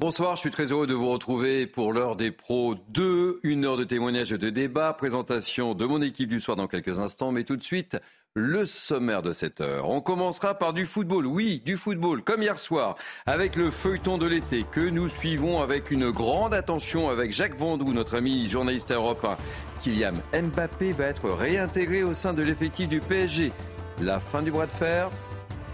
Bonsoir, je suis très heureux de vous retrouver pour l'heure des pros 2, une heure de témoignages et de débat, présentation de mon équipe du soir dans quelques instants, mais tout de suite, le sommaire de cette heure. On commencera par du football, oui, du football, comme hier soir, avec le feuilleton de l'été que nous suivons avec une grande attention avec Jacques Vendou, notre ami journaliste européen. Kylian Mbappé va être réintégré au sein de l'effectif du PSG. La fin du bras de fer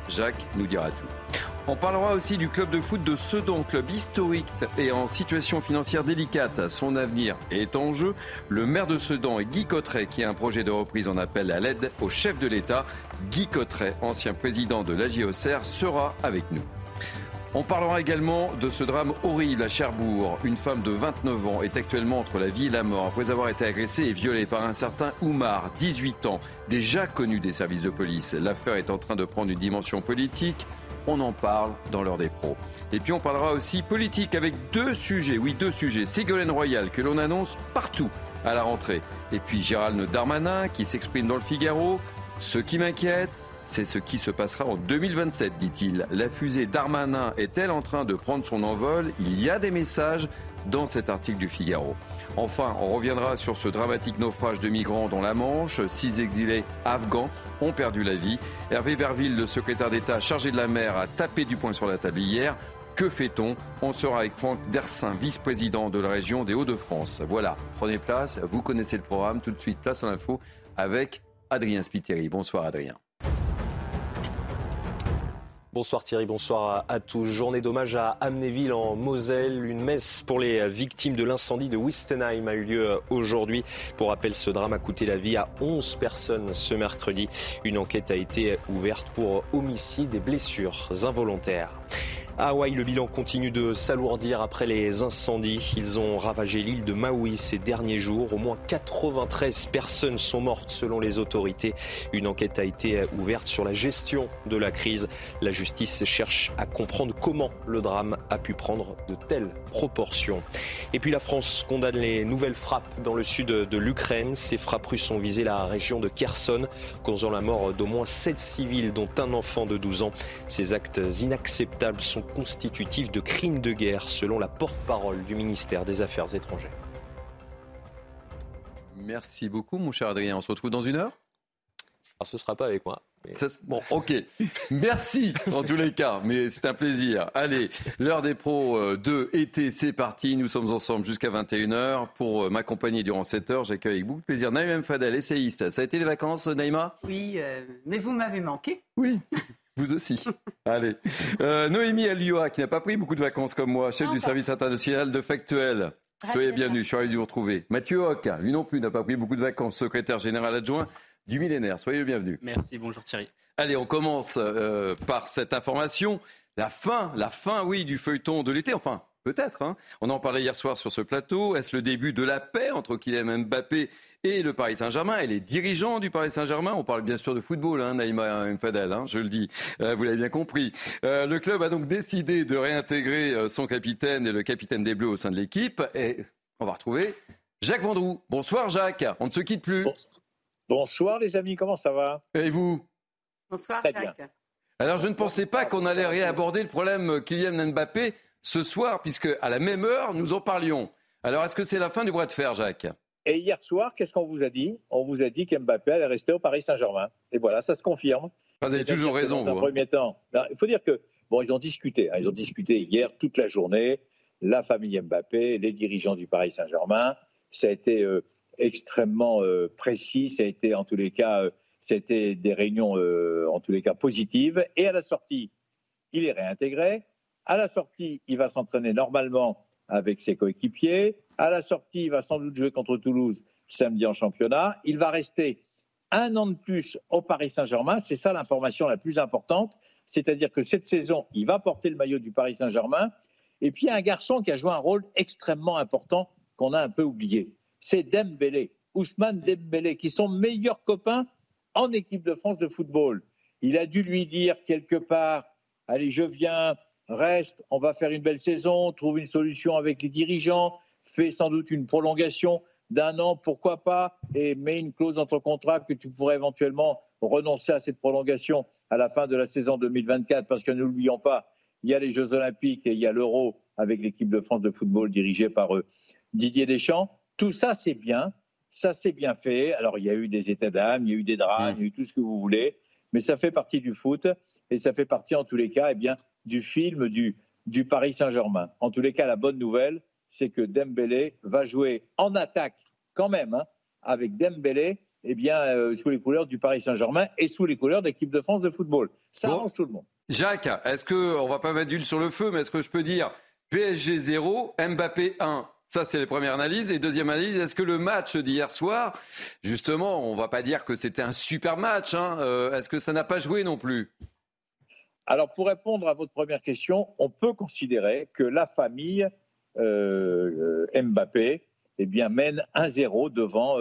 Jacques nous dira tout. On parlera aussi du club de foot de Sedan, club historique et en situation financière délicate. Son avenir est en jeu. Le maire de Sedan, Guy Cotteret, qui a un projet de reprise en appel à l'aide au chef de l'État. Guy Cotteret, ancien président de la JOCR, sera avec nous. On parlera également de ce drame horrible à Cherbourg. Une femme de 29 ans est actuellement entre la vie et la mort après avoir été agressée et violée par un certain Oumar, 18 ans, déjà connu des services de police. L'affaire est en train de prendre une dimension politique. On en parle dans l'heure des pros. Et puis on parlera aussi politique avec deux sujets, oui deux sujets. Ségolène Royal que l'on annonce partout à la rentrée. Et puis Gérald Darmanin qui s'exprime dans le Figaro. Ce qui m'inquiète, c'est ce qui se passera en 2027, dit-il. La fusée Darmanin est-elle en train de prendre son envol? Il y a des messages dans cet article du Figaro. Enfin, on reviendra sur ce dramatique naufrage de migrants dans la Manche. Six exilés afghans ont perdu la vie. Hervé Verville, le secrétaire d'État chargé de la mer, a tapé du poing sur la table hier. Que fait-on? On sera avec Franck Dersin, vice-président de la région des Hauts-de-France. Voilà, prenez place, vous connaissez le programme. Tout de suite, place à l'info avec Adrien Spiteri. Bonsoir Adrien. Bonsoir Thierry, bonsoir à, tous. Journée d'hommage à Amnéville en Moselle. Une messe pour les victimes de l'incendie de Wistenheim a eu lieu aujourd'hui. Pour rappel, ce drame a coûté la vie à 11 personnes ce mercredi. Une enquête a été ouverte pour homicide et blessures involontaires. Hawaï, le bilan continue de s'alourdir après les incendies. Ils ont ravagé l'île de Maui ces derniers jours. Au moins 93 personnes sont mortes selon les autorités. Une enquête a été ouverte sur la gestion de la crise. La justice cherche à comprendre comment le drame a pu prendre de telles proportions. Et puis la France condamne les nouvelles frappes dans le sud de l'Ukraine. Ces frappes russes ont visé la région de Kherson, causant la mort d'au moins 7 civils, dont un enfant de 12 ans. Ces actes inacceptables sont constitutif de crimes de guerre, selon la porte-parole du ministère des Affaires étrangères. Merci beaucoup, mon cher Adrien. On se retrouve dans une heure? Alors, ah, ce ne sera pas avec moi. bon, ok. Merci en tous les cas, mais c'est un plaisir. Allez, l'heure des pros 2 euh, été, c'est parti. Nous sommes ensemble jusqu'à 21h. Pour euh, m'accompagner durant cette heure, j'accueille avec beaucoup de plaisir Naïma Fadel, essayiste. Ça a été des vacances, Naïma? Oui, euh, mais vous m'avez manqué. Oui. Vous aussi. Allez. Euh, Noémie Alioua, qui n'a pas pris beaucoup de vacances comme moi, chef du service international de Factuel. Soyez bienvenue, je suis ravi de vous retrouver. Mathieu Hoc, lui non plus n'a pas pris beaucoup de vacances, secrétaire général adjoint du millénaire. Soyez le bienvenu. Merci, bonjour Thierry. Allez, on commence euh, par cette information. La fin, la fin, oui, du feuilleton de l'été. Enfin, Peut-être. Hein. On en parlait hier soir sur ce plateau. Est-ce le début de la paix entre Kylian Mbappé et le Paris Saint-Germain et les dirigeants du Paris Saint-Germain On parle bien sûr de football, hein, Naïma Mfadel, hein, je le dis. Euh, vous l'avez bien compris. Euh, le club a donc décidé de réintégrer euh, son capitaine et le capitaine des Bleus au sein de l'équipe. Et on va retrouver Jacques Vendroux. Bonsoir Jacques, on ne se quitte plus. Bonsoir les amis, comment ça va? Et vous? Bonsoir Jacques. Alors je ne pensais pas qu'on allait réaborder le problème Kylian Mbappé ce soir, puisque à la même heure, nous en parlions. Alors, est-ce que c'est la fin du bras de fer, Jacques? Et hier soir, qu'est-ce qu'on vous a dit? On vous a dit qu'Mbappé allait rester au Paris Saint-Germain. Et voilà, ça se confirme. Vous avez toujours raison, vous. Hein. premier temps, ben, il faut dire que, bon, ils ont discuté. Hein. ils ont discuté hier toute la journée. La famille Mbappé, les dirigeants du Paris Saint-Germain. Ça a été euh, extrêmement euh, précis. Ça a été, en tous les cas, euh, ça a été des réunions, en tous les cas, positives. Et à la sortie, il est réintégré. À la sortie, il va s'entraîner normalement avec ses coéquipiers. À la sortie, il va sans doute jouer contre Toulouse samedi en championnat. Il va rester un an de plus au Paris Saint-Germain. C'est ça l'information la plus importante. C'est-à-dire que cette saison, il va porter le maillot du Paris Saint-Germain. Et puis, il y a un garçon qui a joué un rôle extrêmement important qu'on a un peu oublié. C'est Dembélé, Ousmane Dembélé, qui sont meilleurs copains en équipe de France de football. Il a dû lui dire quelque part, allez, je viens, reste, on va faire une belle saison, trouve une solution avec les dirigeants, fais sans doute une prolongation d'un an, pourquoi pas, et mets une clause dans ton contrat que tu pourrais éventuellement renoncer à cette prolongation à la fin de la saison 2024, parce que n'oublions pas, il y a les Jeux Olympiques et il y a l'Euro avec l'équipe de France de football dirigée par euh, Didier Deschamps. Tout ça, c'est bien. Ça, c'est bien fait. Alors, il y a eu des états d'âme, il y a eu des drames, il y a eu tout ce que vous voulez. Mais ça fait partie du foot et ça fait partie, en tous les cas, eh bien, du film du, du Paris Saint-Germain. En tous les cas, la bonne nouvelle, c'est que Dembélé va jouer en attaque quand même hein, avec Dembélé eh bien, euh, sous les couleurs du Paris Saint-Germain et sous les couleurs de l'équipe de France de football. Ça arrange tout le monde. Jacques, est-ce que, on va pas mettre d'huile sur le feu, mais est-ce que je peux dire PSG 0, Mbappé 1 ça, c'est les premières analyses. Et deuxième analyse, est-ce que le match d'hier soir, justement, on va pas dire que c'était un super match, hein, euh, est-ce que ça n'a pas joué non plus? Alors, pour répondre à votre première question, on peut considérer que la famille euh, Mbappé eh mène 1-0 devant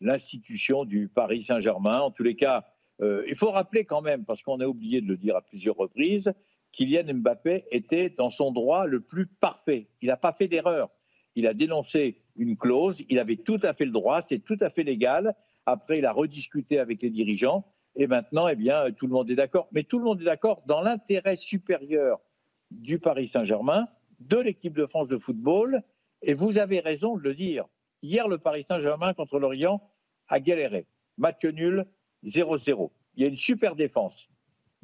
l'institution du Paris Saint-Germain. En tous les cas, euh, il faut rappeler quand même, parce qu'on a oublié de le dire à plusieurs reprises, Kylian Mbappé était dans son droit le plus parfait. Il n'a pas fait d'erreur. Il a dénoncé une clause, il avait tout à fait le droit, c'est tout à fait légal. Après, il a rediscuté avec les dirigeants et maintenant, eh bien, tout le monde est d'accord. Mais tout le monde est d'accord dans l'intérêt supérieur du Paris Saint-Germain, de l'équipe de France de football. Et vous avez raison de le dire. Hier, le Paris Saint-Germain contre l'Orient a galéré. Match nul, 0-0. Il y a une super défense.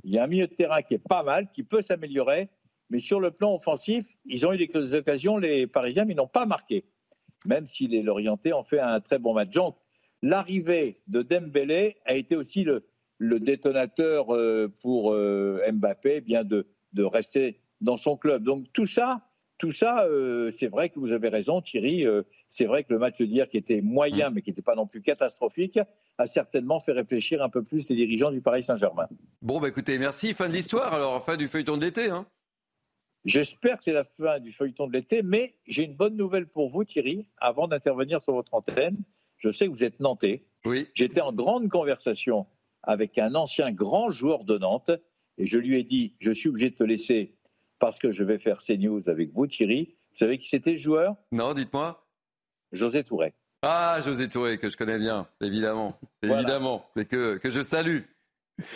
Il y a un milieu de terrain qui est pas mal, qui peut s'améliorer, mais sur le plan offensif, ils ont eu des occasions, les Parisiens, mais ils n'ont pas marqué, même si les Lorientais ont fait un très bon match. Donc, l'arrivée de Dembélé a été aussi le, détonateur euh, pour euh, Mbappé, bien de, de rester dans son club. Donc, tout ça, tout ça, euh, c'est vrai que vous avez raison, Thierry. Euh, c'est vrai que le match d'hier, qui était moyen, mm. mais qui n'était pas non plus catastrophique, a certainement fait réfléchir un peu plus les dirigeants du Paris Saint-Germain. Bon, bah écoutez, merci. Fin de l'histoire, alors, fin du feuilleton de l'été. Hein. J'espère que c'est la fin du feuilleton de l'été, mais j'ai une bonne nouvelle pour vous, Thierry, avant d'intervenir sur votre antenne. Je sais que vous êtes nantais. Oui. J'étais en grande conversation avec un ancien grand joueur de Nantes et je lui ai dit Je suis obligé de te laisser parce que je vais faire CNews avec vous, Thierry. Vous savez qui c'était le joueur? Non, dites-moi. José Touré. Ah, José Touré, que je connais bien, évidemment. Évidemment, et que, que je salue.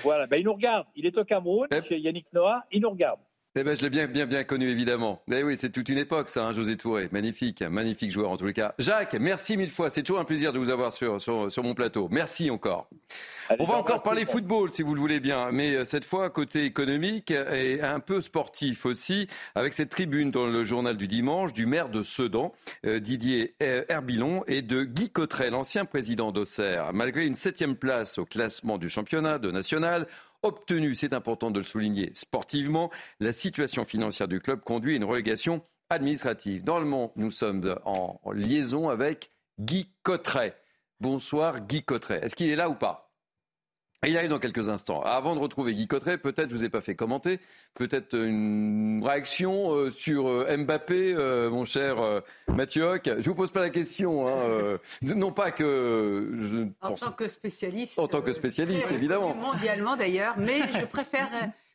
Voilà, ben, il nous regarde. Il est au Cameroun, eh. chez Yannick Noah, il nous regarde. Eh ben, je l'ai bien, bien, bien connu, évidemment. Eh oui, c'est toute une époque, ça, hein, José Touré. Magnifique, magnifique joueur, en tous les cas. Jacques, merci mille fois. C'est toujours un plaisir de vous avoir sur, sur, mon plateau. Merci encore. On va encore parler football, si vous le voulez bien. Mais euh, cette fois, côté économique et un peu sportif aussi, avec cette tribune dans le journal du dimanche du maire de Sedan, euh, Didier Herbilon, et de Guy Cotteret, l'ancien président d'Auxerre. Malgré une septième place au classement du championnat de national, obtenu, c'est important de le souligner, sportivement, la situation financière du club conduit à une relégation administrative. Dans le monde, nous sommes en liaison avec Guy Cotteret. Bonsoir Guy Cotteret. Est-ce qu'il est là ou pas? Il arrive dans quelques instants. Avant de retrouver Guy Cotteret, peut-être, je vous ai pas fait commenter, peut-être une réaction euh, sur euh, Mbappé, euh, mon cher Mathieu. Je vous pose pas la question, hein, non pas que... en tant que spécialiste. En tant que spécialiste, évidemment. Mondialement d'ailleurs, mais je préfère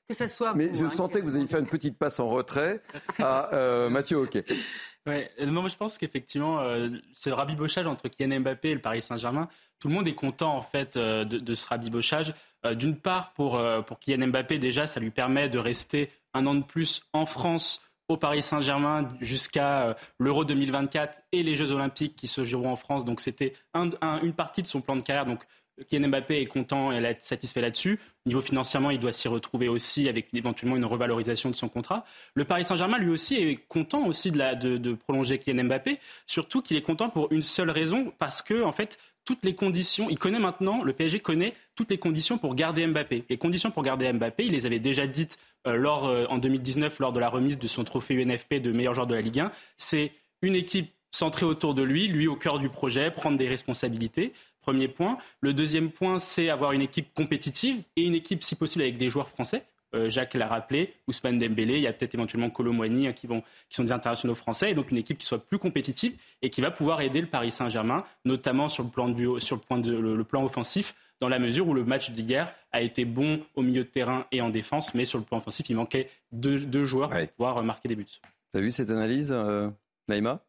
que ça soit... Mais je hein, sentais que vous aviez fait une petite passe en retrait à Mathieu Hoc. Ouais, moi je pense qu'effectivement, ce rabibochage entre Kylian Mbappé et le Paris Saint-Germain, tout le monde est content en fait euh, de, ce rabibochage. Euh, d'une part, pour, euh, pour Kylian Mbappé, déjà, ça lui permet de rester un an de plus en France au Paris Saint-Germain jusqu'à l'Euro 2024 et les Jeux Olympiques qui se joueront en France. Donc c'était une partie de son plan de carrière. Kylian Mbappé est content et satisfait là-dessus. Niveau financièrement, il doit s'y retrouver aussi avec éventuellement une revalorisation de son contrat. Le Paris Saint-Germain, lui aussi, est content aussi de prolonger Kylian Mbappé. Surtout qu'il est content pour une seule raison, parce que en fait, toutes les conditions. Il connaît maintenant, le PSG connaît toutes les conditions pour garder Mbappé. Les conditions pour garder Mbappé, il les avait déjà dites euh, lors, euh, en 2019 lors de la remise de son trophée UNFP de meilleur joueur de la Ligue 1. C'est une équipe centrée autour de lui, lui au cœur du projet, prendre des responsabilités. Premier point. Le deuxième point, c'est avoir une équipe compétitive et une équipe, si possible, avec des joueurs français. Euh, Jacques l'a rappelé, Ousmane Dembélé, il y a peut-être éventuellement Colomboigny hein, qui, vont, qui sont des internationaux français, et donc une équipe qui soit plus compétitive et qui va pouvoir aider le Paris Saint-Germain, notamment sur le plan, de, sur le, point de, le, plan offensif, dans la mesure où le match d'hier a été bon au milieu de terrain et en défense, mais sur le plan offensif, il manquait deux, joueurs pour pouvoir marquer des buts. Tu as vu cette analyse, euh, Naïma?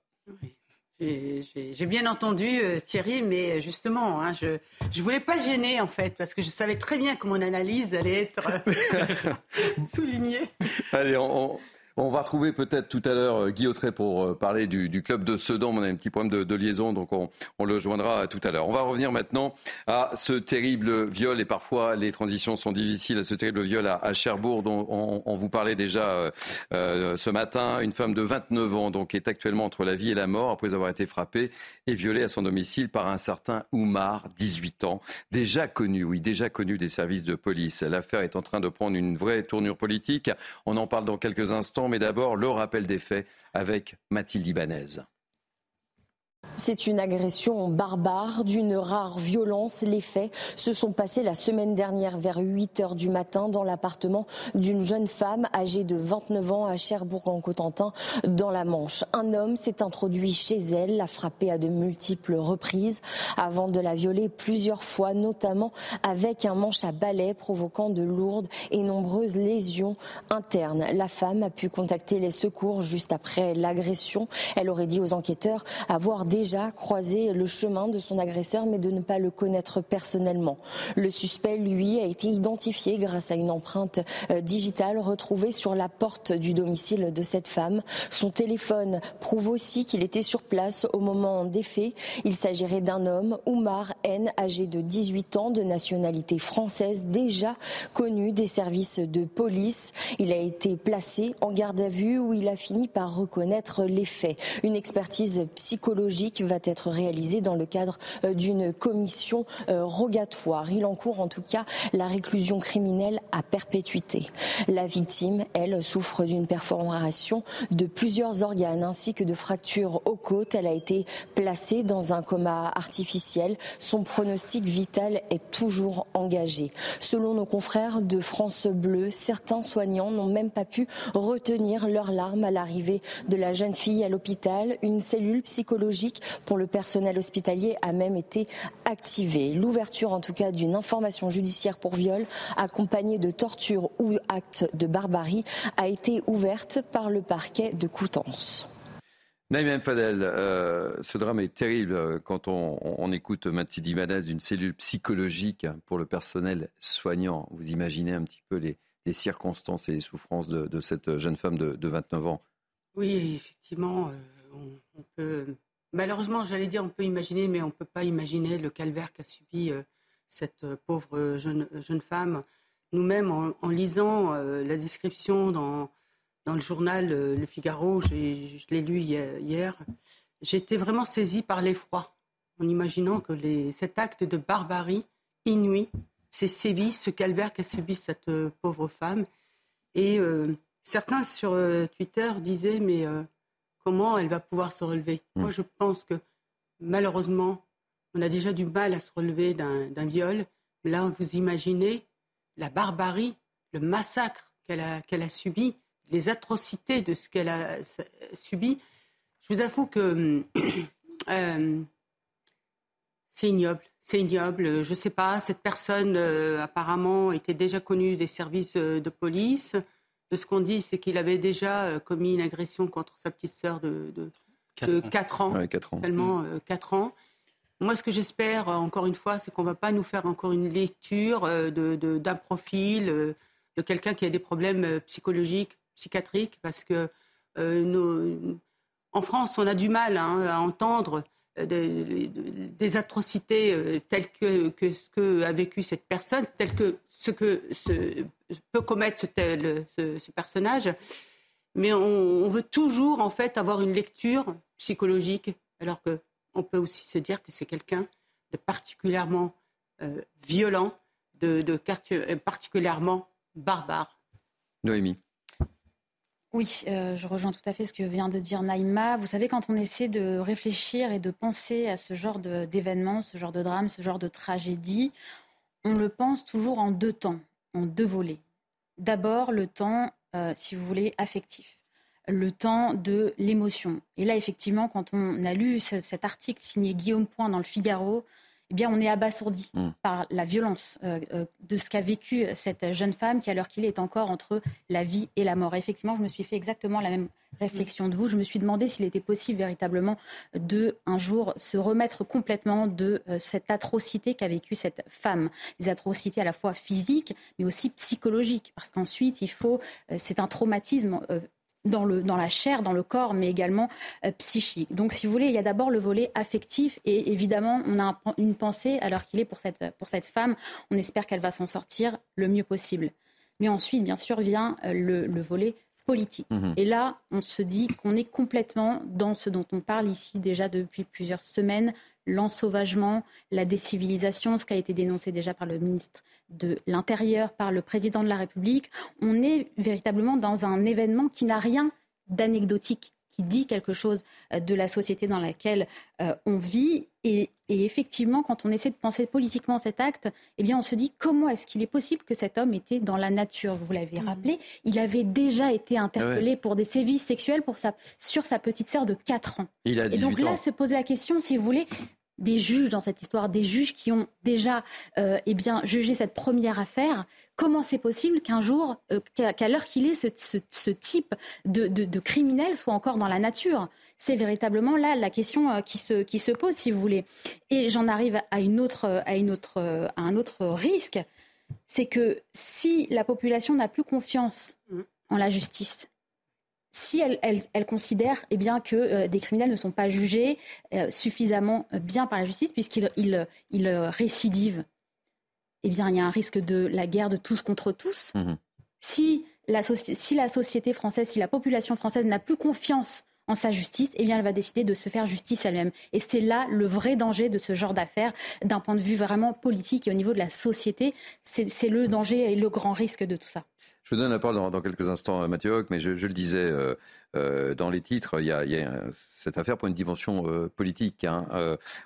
J'ai bien entendu euh, Thierry, mais justement, hein, je ne voulais pas gêner en fait, parce que je savais très bien que mon analyse allait être euh, soulignée. Allez, on, On va retrouver peut-être tout à l'heure Guy Autré pour parler du, club de Sedan. On a un petit problème de, liaison, donc on, le joindra tout à l'heure. On va revenir maintenant à ce terrible viol, et parfois les transitions sont difficiles, à ce terrible viol à, Cherbourg, dont on, vous parlait déjà ce matin. Une femme de 29 ans, donc, est actuellement entre la vie et la mort après avoir été frappée et violée à son domicile par un certain Oumar, 18 ans, déjà connu, oui, déjà connu des services de police. L'affaire est en train de prendre une vraie tournure politique. On en parle dans quelques instants, mais d'abord le rappel des faits avec Mathilde Ibanez. C'est une agression barbare d'une rare violence. Les faits se sont passés la semaine dernière vers 8 heures du matin dans l'appartement d'une jeune femme âgée de 29 ans à Cherbourg-en-Cotentin dans la Manche. Un homme s'est introduit chez elle, l'a frappée à de multiples reprises avant de la violer plusieurs fois, notamment avec un manche à balai provoquant de lourdes et nombreuses lésions internes. La femme a pu contacter les secours juste après l'agression. Elle aurait dit aux enquêteurs avoir déjà croisé le chemin de son agresseur, mais de ne pas le connaître personnellement. Le suspect, lui, a été identifié grâce à une empreinte euh, digitale retrouvée sur la porte du domicile de cette femme. Son téléphone prouve aussi qu'il était sur place au moment des faits. Il s'agirait d'un homme, Oumar N, âgé de 18 ans, de nationalité française, déjà connu des services de police. Il a été placé en garde à vue où il a fini par reconnaître les faits. Une expertise psychologique va être réalisé dans le cadre euh, d'une commission euh, rogatoire. Il encourt en tout cas la réclusion criminelle à perpétuité. La victime, elle, souffre d'une perforation de plusieurs organes ainsi que de fractures aux côtes. Elle a été placée dans un coma artificiel. Son pronostic vital est toujours engagé. Selon nos confrères de France Bleu, certains soignants n'ont même pas pu retenir leurs larmes à l'arrivée de la jeune fille à l'hôpital. Une cellule psychologique pour le personnel hospitalier a même été activée. L'ouverture en tout cas d'une information judiciaire pour viol accompagnée de torture ou actes de barbarie a été ouverte par le parquet de Coutances. Naïm Fadel, euh, ce drame est terrible quand on, écoute Mathilde Ibanez d'une cellule psychologique pour le personnel soignant. Vous imaginez un petit peu les, circonstances et les souffrances de, cette jeune femme de, 29 ans Oui, effectivement, euh, on, peut Malheureusement, j'allais dire, on peut imaginer, mais on ne peut pas imaginer le calvaire qu'a subi euh, cette euh, pauvre jeune, jeune femme. Nous-mêmes, en, lisant euh, la description dans, dans le journal Le Figaro, je l'ai lu hier, j'étais vraiment saisie par l'effroi, en imaginant que les, cet acte de barbarie inouï, ces sévices, ce calvaire qu'a subi cette pauvre femme. Et certains sur Twitter disaient, mais comment elle va pouvoir se relever. Mm. Moi, je pense que malheureusement, on a déjà du mal à se relever d'un viol. Là, vous imaginez la barbarie, le massacre qu'elle a, subi, les atrocités de ce qu'elle a subi. Je vous avoue que euh, c'est ignoble. C'est ignoble. Je ne sais pas, cette personne euh, apparemment était déjà connue des services euh, de police ce qu'on dit, c'est qu'il avait déjà euh, commis une agression contre sa petite sœur de, 4 ans. 4 ans. Tellement, 4 ans. Moi, ce que j'espère, euh, encore une fois, c'est qu'on ne va pas nous faire encore une lecture euh, d'un profil, de quelqu'un qui a des problèmes psychologiques, psychiatriques, parce que en France, on a du mal hein, à entendre des atrocités telles que, que, ce qu'a vécu cette personne, telles que ce que peut commettre ce, personnage. Mais on, veut toujours en fait avoir une lecture psychologique, alors qu'on peut aussi se dire que c'est quelqu'un de particulièrement euh, violent, de, de, euh, particulièrement barbare. Noémie. Oui, euh, je rejoins tout à fait ce que vient de dire Naïma. Vous savez, quand on essaie de réfléchir et de penser à ce genre d'événements, ce genre de drame, ce genre de tragédie, on le pense toujours en deux temps, en deux volets. D'abord, le temps, euh, si vous voulez, affectif, le temps de l'émotion. Et là, effectivement, quand on a lu cet article signé Guillaume Point dans le Figaro, eh bien, on est abasourdi mm. par la violence euh, euh, de ce qu'a vécu cette jeune femme qui, à l'heure qu'il est, encore entre la vie et la mort. effectivement, je me suis fait exactement la même réflexion de vous. Je me suis demandé s'il était possible véritablement de, un jour, se remettre complètement de euh, cette atrocité qu'a vécue cette femme. Des atrocités à la fois physiques, mais aussi psychologiques. Parce qu'ensuite, il faut, c'est un traumatisme dans, le, dans la chair, dans le corps, mais également euh, psychique. Donc, si vous voulez, il y a d'abord le volet affectif et évidemment, on a une pensée alors qu'il est pour cette, pour cette femme. On espère qu'elle va s'en sortir le mieux possible. Mais ensuite, bien sûr, vient euh, le, volet politique. Mhm. Et là, on se dit qu'on est complètement dans ce dont on parle ici déjà depuis plusieurs semaines, l'ensauvagement, la décivilisation, ce qui a été dénoncé déjà par le ministre de l'Intérieur, par le président de la République. On est véritablement dans un événement qui n'a rien d'anecdotique qui dit quelque chose euh, de la société dans laquelle euh, on vit. Et, effectivement, quand on essaie de penser politiquement cet acte, eh bien, on se dit comment est-ce qu'il est possible que cet homme était dans la nature? Vous l'avez mmh. rappelé, il avait déjà été interpellé pour des sévices sexuels pour sa, sur sa petite sœur de 4 ans. Il a et donc là, se poser la question, si vous voulez, des juges dans cette histoire, des juges qui ont déjà euh, eh bien, jugé cette première affaire. Comment c'est possible qu'un jour, euh, qu'à l'heure qu'il est, ce, type de, criminel soit encore dans la nature? C'est véritablement là la question euh, qui, se, pose, si vous voulez. Et j'en arrive à, une autre, autre, à un autre risque, c'est que si la population n'a plus confiance en la justice, si elle, considère eh bien, que euh, des criminels ne sont pas jugés euh, suffisamment bien par la justice puisqu'ils ils, récidivent, eh bien, il y a un risque de la guerre de tous contre tous. Mmh si, la si la société française, si la population française n'a plus confiance en sa justice, eh bien, elle va décider de se faire justice elle-même. Et c'est là le vrai danger de ce genre d'affaires, d'un point de vue vraiment politique et au niveau de la société. C'est le danger et le grand risque de tout ça. Je vous donne la parole dans, quelques instants à Mathieu Hoc, mais je, le disais euh, euh, dans les titres, il y a, cette affaire pour une dimension euh, politique. Hein.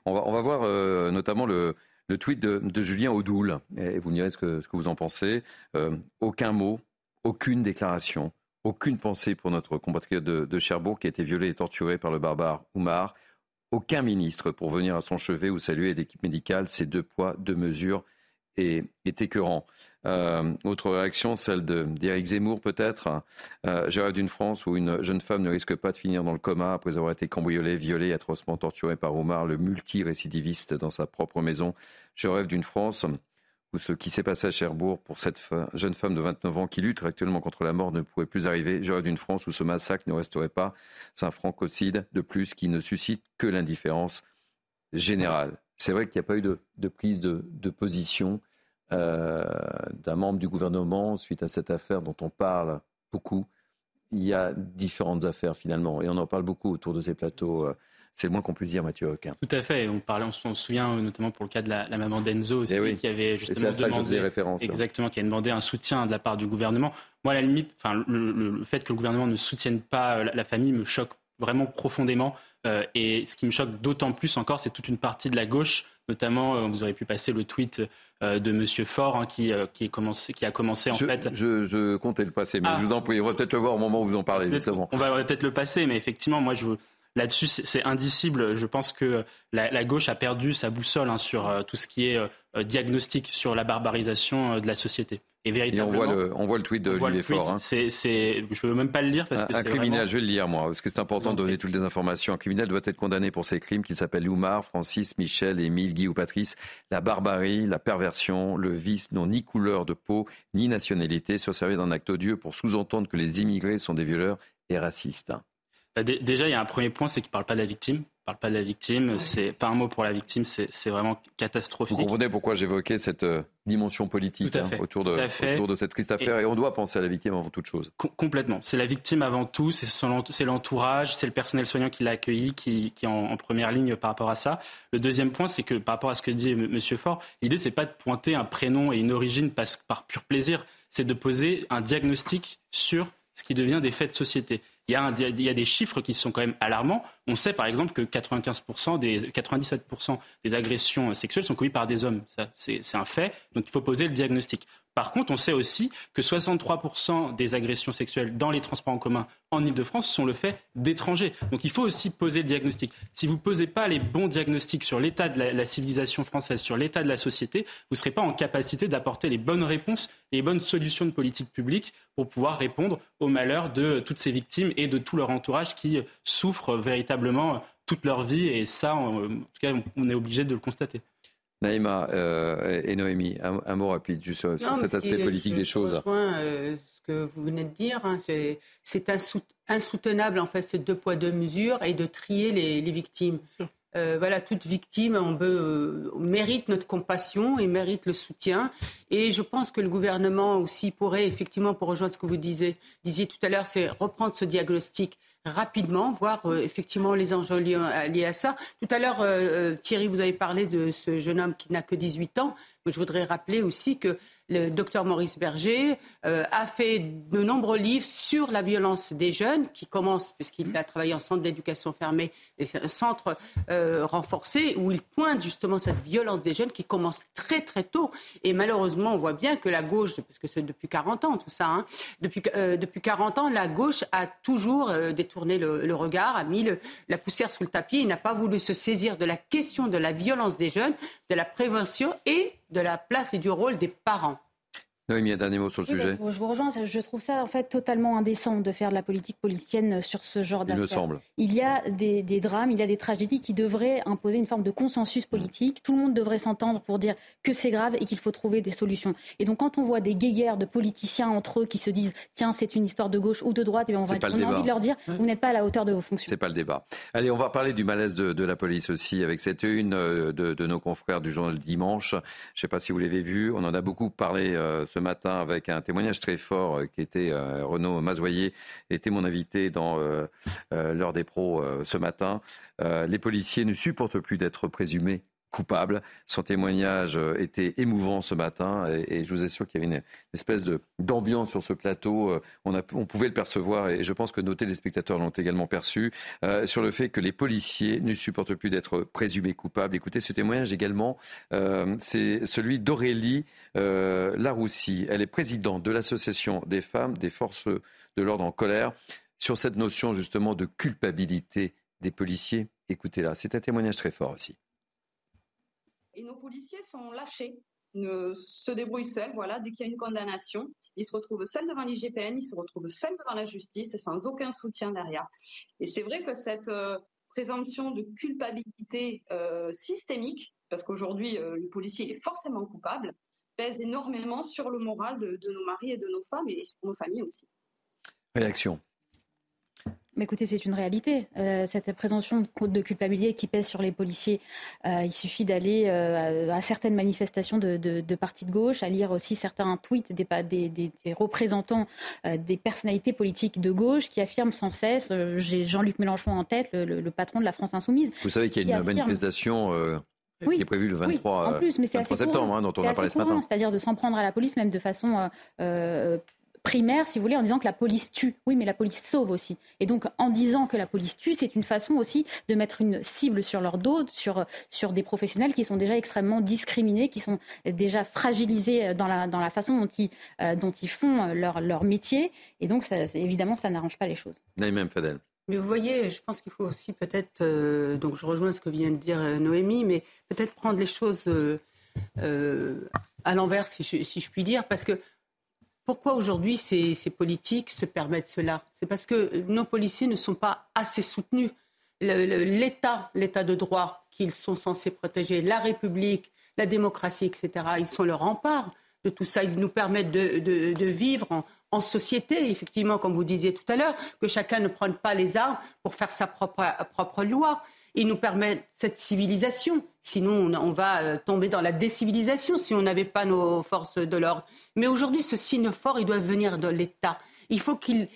On va, on, va, voir notamment le, tweet de, Julien Audoul, et vous me direz ce que, vous en pensez. aucun mot, aucune déclaration, aucune pensée pour notre compatriote de, Cherbourg qui a été violé et torturé par le barbare Oumar. Aucun ministre pour venir à son chevet ou saluer l'équipe médicale. Ces deux poids, deux mesures est, est écœurant. Euh, autre réaction, celle d'Éric Zemmour peut-être. Euh, J'ai rêve d'une France où une jeune femme ne risque pas de finir dans le coma après avoir été cambriolée, violée, atrocement torturée par Omar, le multirécidiviste dans sa propre maison. Je rêve d'une France où ce qui s'est passé à Cherbourg pour cette jeune femme de 29 ans qui lutte actuellement contre la mort ne pourrait plus arriver. Je rêve d'une France où ce massacre ne resterait pas. C'est un francocide de plus qui ne suscite que l'indifférence générale. C'est vrai qu'il n'y a pas eu de, prise de, de position euh, d'un membre du gouvernement suite à cette affaire dont on parle beaucoup. Il y a différentes affaires finalement, et on en parle beaucoup autour de ces plateaux. Euh, c'est le moins qu'on puisse dire, Mathieu Hoquin. Tout à fait. On, parlait, on se souvient notamment pour le cas de la, maman d'Enzo aussi, eh qui avait justement demandé, référence, exactement, qui a demandé un soutien de la part du gouvernement. Moi, à la limite, enfin, le, fait que le gouvernement ne soutienne pas la, famille me choque vraiment profondément. Euh, et ce qui me choque d'autant plus encore, c'est toute une partie de la gauche Notamment, euh, vous aurez pu passer le tweet euh, de Monsieur Faure hein, qui, qui, commencé, qui, a commencé en fait. Je, comptais le passer, mais ah. je vous en prie, on va peut-être le voir au moment où vous en parlez justement. On va peut-être le passer, mais effectivement, moi je Là-dessus, c'est indicible. Je pense que la, gauche a perdu sa boussole hein, sur tout ce qui est diagnostic sur la barbarisation de la société. Et, on, voit le, on voit le tweet de Olivier Faure. Hein. C'est, je ne peux même pas le lire. Parce que un, criminel, je vais le lire moi, parce que c'est important de donner toutes les informations. Un criminel doit être condamné pour ses crimes, qu'il s'appelle Oumar, Francis, Michel, Émile, Guy ou Patrice. La barbarie, la perversion, le vice n'ont ni couleur de peau, ni nationalité, se servir d'un acte odieux pour sous-entendre que les immigrés sont des violeurs et racistes. Bah, déjà, il y a un premier point, c'est qu'il ne parle pas de la victime parle pas de la victime, c'est pas un mot pour la victime, c'est vraiment catastrophique. Vous comprenez pourquoi j'évoquais cette euh, dimension politique hein, autour, de, autour de cette triste affaire et, on doit penser à la victime avant toute chose. complètement. C'est la victime avant tout, c'est l'entourage, c'est le personnel soignant qui l'a accueilli qui, est en, première ligne par rapport à ça. Le deuxième point, c'est que par rapport à ce que dit M. Faure, l'idée c'est pas de pointer un prénom et une origine par, par pur plaisir, c'est de poser un diagnostic sur ce qui devient des faits de société il y, a des chiffres qui sont quand même alarmants. On sait par exemple que 95% des, 97% des agressions sexuelles sont commises par des hommes. C'est un fait, donc il faut poser le diagnostic. Par contre, on sait aussi que 63% des agressions sexuelles dans les transports en commun en Ile-de-France sont le fait d'étrangers. Donc il faut aussi poser le diagnostic. Si vous ne posez pas les bons diagnostics sur l'état de la, civilisation française, sur l'état de la société, vous ne serez pas en capacité d'apporter les bonnes réponses et les bonnes solutions de politique publique pour pouvoir répondre aux malheurs de toutes ces victimes et de tout leur entourage qui souffrent véritablement toute leur vie. Et ça, en tout cas, on est obligé de le constater. Naïma euh, et Noémie, un, mot rapide sur, cet aspect politique des choses. Je rejoins euh, ce que vous venez de dire. Hein. C'est insoutenable, en fait, ces deux poids, deux mesures et de trier les, victimes. Euh, voilà, toute victime on euh, mérite notre compassion et mérite le soutien. Et je pense que le gouvernement aussi pourrait, effectivement, pour rejoindre ce que vous disiez, disiez tout à l'heure, c'est reprendre ce diagnostic rapidement, voir euh, effectivement les enjeux liés, à ça. Tout à l'heure, Thierry, vous avez parlé de ce jeune homme qui n'a que 18 ans. Mais je voudrais rappeler aussi que le docteur Maurice Berger euh, a fait de nombreux livres sur la violence des jeunes, qui commence, puisqu'il a travaillé en centre d'éducation fermé, et un centre euh, renforcé, où il pointe justement cette violence des jeunes qui commence très très tôt. Et malheureusement, on voit bien que la gauche, parce que c'est depuis 40 ans tout ça, hein, depuis, euh, depuis 40 ans, la gauche a toujours détourné le, regard, a mis la poussière sous le tapis, il n'a pas voulu se saisir de la question de la violence des jeunes, de la prévention et de la place et du rôle des parents. Oui, un dernier mot sur le sujet. Bah, je vous rejoins. Je trouve ça en fait totalement indécent de faire de la politique politicienne sur ce genre d'affaires. Il me semble. Il y a des, drames, il y a des tragédies qui devraient imposer une forme de consensus politique. Tout le monde devrait s'entendre pour dire que c'est grave et qu'il faut trouver des solutions. Et donc quand on voit des guéguerres de politiciens entre eux qui se disent tiens c'est une histoire de gauche ou de droite, et eh on, va, a envie de leur dire vous n'êtes pas à la hauteur de vos fonctions. C'est pas le débat. Allez, on va parler du malaise de, la police aussi avec cette une euh, de, nos confrères du journal Dimanche. Je ne sais pas si vous l'avez vu. On en a beaucoup parlé euh, ce matin avec un un témoignage très fort euh, qui était euh, Renaud Mazoyer, était mon invité dans euh, l'heure des pros ce matin. les policiers ne supportent plus d'être présumés coupable. Son témoignage euh, était émouvant ce matin et, je vous assure qu'il y avait une, espèce d'ambiance sur ce plateau. Euh, on, a, on, pouvait le percevoir et je pense que nos téléspectateurs l'ont également perçu euh, sur le fait que les policiers ne supportent plus d'être présumés coupables. Écoutez, ce témoignage également, c'est celui d'Aurélie Laroussi. Elle est présidente de l'association des femmes des forces de l'ordre en colère sur cette notion justement de culpabilité des policiers. Écoutez-la, c'est un témoignage très fort aussi et nos policiers sont lâchés, se débrouillent seuls, voilà, dès qu'il y a une condamnation. Ils se retrouvent seuls devant l'IGPN, ils se retrouvent seuls devant la justice sans aucun soutien derrière. Et c'est vrai que cette euh, présomption de culpabilité euh, systémique, parce qu'aujourd'hui euh, le policier est forcément coupable, pèse énormément sur le moral de nos maris et de nos femmes et sur nos familles aussi. Réaction mais écoutez, c'est une réalité. Euh, cette présomption de culpabilité qui pèse sur les policiers, euh, il suffit d'aller euh, à certaines manifestations de, de, partis de gauche, à lire aussi certains tweets des, des, des, représentants des personnalités politiques de gauche qui affirment sans cesse, j'ai Jean-Luc Mélenchon en tête, le, patron de la France insoumise. Vous savez qu'il y a une manifestation... qui est prévue le 23, en plus, mais 23 septembre, hein, dont on a parlé ce matin. C'est-à-dire de s'en prendre à la police, même de façon primaire, si vous voulez, en disant que la police tue. Oui, mais la police sauve aussi. Et donc, en disant que la police tue, c'est une façon aussi de mettre une cible sur leur dos, sur, sur des professionnels qui sont déjà extrêmement discriminés, qui sont déjà fragilisés dans la, dans la façon dont ils, euh, dont ils font leur, leur métier. Et donc, ça, évidemment, ça n'arrange pas les choses. même Fadel. Mais vous voyez, je pense qu'il faut aussi peut-être, euh, donc je rejoins ce que vient de dire euh, Noémie, mais peut-être prendre les choses à l'envers, si je puis dire, parce que pourquoi aujourd'hui ces, politiques se permettent cela C'est parce que nos policiers ne sont pas assez soutenus. L'État, l'État de droit qu'ils sont censés protéger, la République, la démocratie, etc., ils sont le rempart de tout ça. Ils nous permettent de, vivre en, société, effectivement, comme vous disiez tout à l'heure, que chacun ne prenne pas les armes pour faire sa propre loi. Ils nous permettent cette civilisation. Sinon, on, va euh, tomber dans la décivilisation si on n'avait pas nos forces de l'ordre. Mais aujourd'hui, ce signe fort, il doit venir de l'État. Il faut qu'il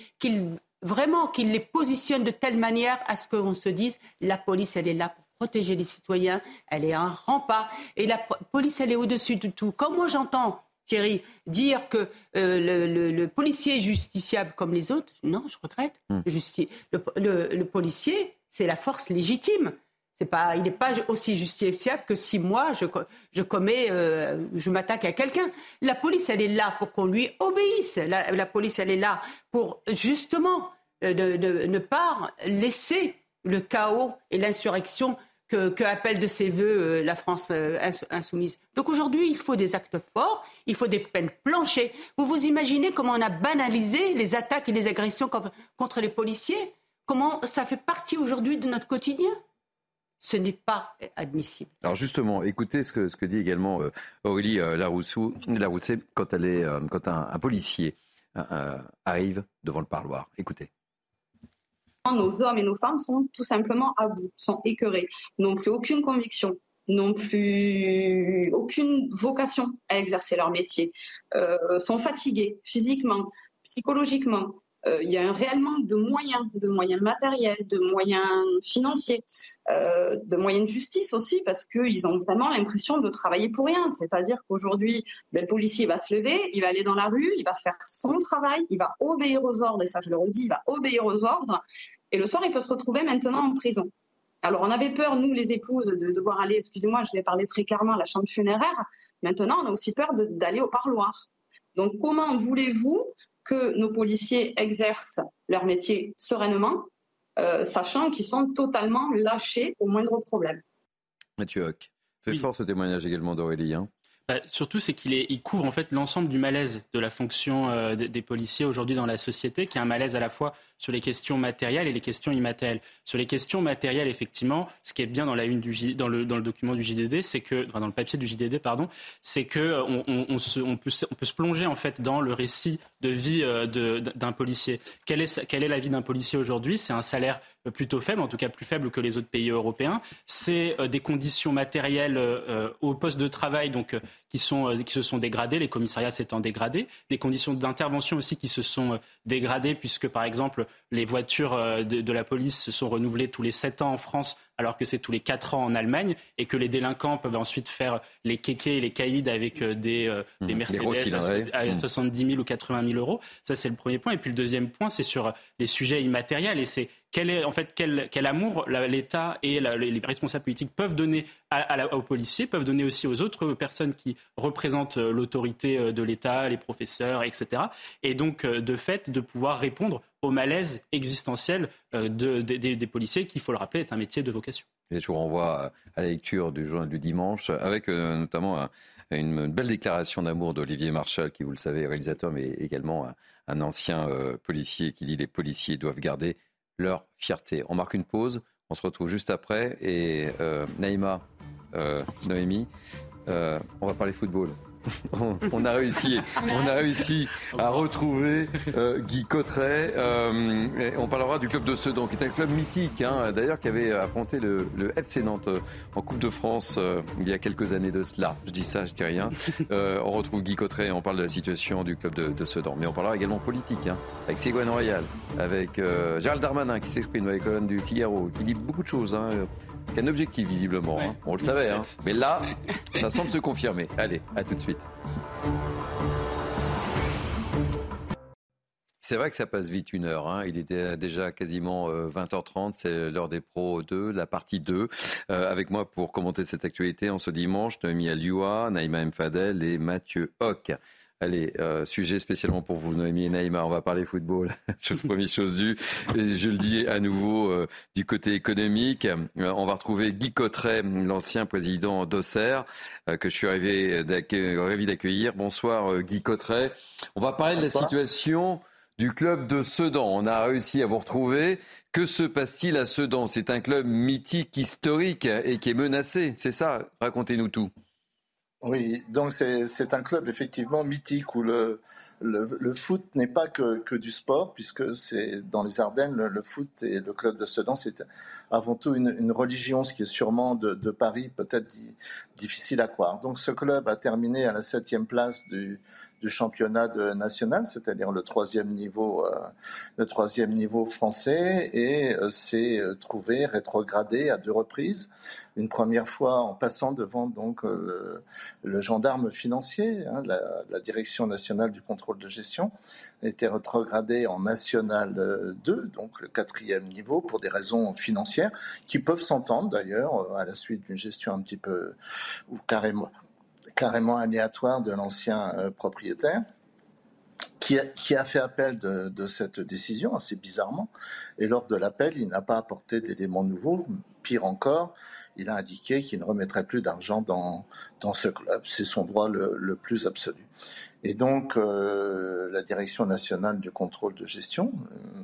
vraiment qu'il les positionne de telle manière à ce qu'on se dise la police, elle est là pour protéger les citoyens, elle est un rempart. Et la police, elle est au-dessus de tout. Comme moi j'entends Thierry, dire que euh, le, policier est justiciable comme les autres, non, je regrette. Hmm. le, policier, c'est la force légitime. Pas, il n'est pas aussi justiciable que si moi je, je commets, euh, je m'attaque à quelqu'un. La police, elle est là pour qu'on lui obéisse. La, police, elle est là pour justement euh, de, ne pas laisser le chaos et l'insurrection que, appelle de ses voeux euh, la France insoumise. Donc aujourd'hui, il faut des actes forts, il faut des peines planchées. Vous vous imaginez comment on a banalisé les attaques et les agressions contre les policiers? Comment ça fait partie aujourd'hui de notre quotidien? Ce n'est pas admissible. Alors justement, écoutez ce que, ce que dit également euh, Aurélie euh, Laroussou, quand, elle est, euh, quand un, policier arrive devant le parloir. Écoutez nos hommes et nos femmes sont tout simplement à bout, sont écœurés, n'ont plus aucune conviction, n'ont plus aucune vocation à exercer leur métier, euh, sont fatigués physiquement, psychologiquement. Euh, il y a un réel manque de moyens, de moyens matériels, de moyens financiers, euh, de moyens de justice aussi, parce qu'ils ont vraiment l'impression de travailler pour rien. C'est-à-dire qu'aujourd'hui, ben, le policier va se lever, il va aller dans la rue, il va faire son travail, il va obéir aux ordres, et ça je le redis, il va obéir aux ordres, et le soir, il peut se retrouver maintenant en prison. Alors, on avait peur, nous, les épouses, de devoir aller, excusez-moi, je vais parler très clairement, à la chambre funéraire. Maintenant, on a aussi peur d'aller au parloir. Donc, comment voulez-vous que nos policiers exercent leur métier sereinement, euh, sachant qu'ils sont totalement lâchés au moindre problème Mathieu Hoc, c'est fort ce témoignage également d'Aurélie. Hein. Bah, surtout, c'est qu'il il couvre en fait l'ensemble du malaise de la fonction euh, des, policiers aujourd'hui dans la société, qui est un malaise à la fois sur les questions matérielles et les questions immatérielles. Sur les questions matérielles, effectivement, ce qui est bien dans la une du dans le, dans le document du JDD, c'est que dans le papier du JDD, pardon, c'est que euh, on peut se plonger en fait dans le récit de vie euh, d'un policier. Quelle est, quelle est la vie d'un policier aujourd'hui? C'est un salaire plutôt faible, en tout cas plus faible que les autres pays européens. C'est des conditions matérielles au poste de travail, donc qui, sont, qui se sont dégradées, les commissariats s'étant dégradés, des conditions d'intervention aussi qui se sont dégradées, puisque par exemple les voitures euh, de, la police se sont renouvelées tous les 7 ans en France, alors que c'est tous les 4 ans en Allemagne, et que les délinquants peuvent ensuite faire les kékés et les caïds avec euh, des, euh, mmh. des Mercedes à, 70 000 ou 80 000 euros. Ça, c'est le premier point. Et puis le deuxième point, c'est sur les sujets immatériels. Et c'est quel est en fait quel, quel amour l'État et les responsables politiques peuvent donner aux policiers, peuvent donner aussi aux autres personnes qui représentent l'autorité de l'État, les professeurs, etc. Et donc, de fait, de pouvoir répondre au malaise existentiel euh, des policiers, qui, il faut le rappeler, est un métier de vocation. Et je vous renvoie à la lecture du journal du dimanche, avec euh, notamment une belle déclaration d'amour d'Olivier Marchal, qui, vous le savez, est réalisateur, mais également un, ancien euh, policier, qui dit les policiers doivent garder leur fierté. On marque une pause, on se retrouve juste après. Et Naïma, Noémie, on va parler football. on, a réussi, on a réussi à retrouver euh, Guy Cotteret. Euh, on parlera du club de Sedan, qui est un club mythique, hein, d'ailleurs, qui avait affronté le, FC Nantes euh, en Coupe de France il y a quelques années de cela. Je dis ça, je dis rien. on retrouve Guy Cotteret, on parle de la situation du club de, Sedan. Mais on parlera également politique, hein, avec Ségouane Royal, avec Gérald Darmanin qui s'exprime dans les colonnes du Figaro, qui dit beaucoup de choses. Hein, un objectif visiblement. Hein. On le savait, hein. mais là, ça semble se confirmer. Allez, à tout de suite. C'est vrai que ça passe vite une heure. Hein. Il était déjà quasiment 20h30. Euh, C'est l'heure des pros 2, la partie 2. Euh, avec moi pour commenter cette actualité en ce dimanche, Noémie Alioua, Naïma Mfadel et Mathieu Hoc. Allez, euh, sujet spécialement pour vous, Noémie et Naïma, on va parler football. chose première, chose due. Et je le dis à nouveau euh, du côté économique. Euh, on va retrouver Guy Cotteret, l'ancien président d'Auxerre, que je suis ravi d'accueillir. Bonsoir Guy Cotteret. On va parler de la situation du club de Sedan. On a réussi à vous retrouver. Que se passe-t-il à Sedan? C'est un club mythique, historique et qui est menacé. C'est ça? Racontez-nous tout. Oui, donc c'est un club effectivement mythique où le, le, foot n'est pas que, que, du sport, puisque c'est dans les Ardennes, le, foot et le club de Sedan, c'est avant tout une, une, religion, ce qui est sûrement de, de Paris peut-être difficile à croire. Donc ce club a terminé à la septième place du, du championnat national, c'est-à-dire le troisième niveau, euh, le troisième niveau français, et euh, s'est euh, trouvé rétrogradé à deux reprises. Une première fois en passant devant donc le, gendarme financier, hein, la, la, direction nationale du contrôle de gestion, été rétrogradé en national 2, donc le quatrième niveau, pour des raisons financières qui peuvent s'entendre d'ailleurs à la suite d'une gestion un petit peu ou carrément carrément aléatoire de l'ancien euh, propriétaire. Qui a, fait appel de, cette décision assez bizarrement. Et lors de l'appel, il n'a pas apporté d'éléments nouveaux. Pire encore, il a indiqué qu'il ne remettrait plus d'argent dans, dans ce club. C'est son droit le, plus absolu. Et donc, euh, la Direction nationale du contrôle de gestion, euh,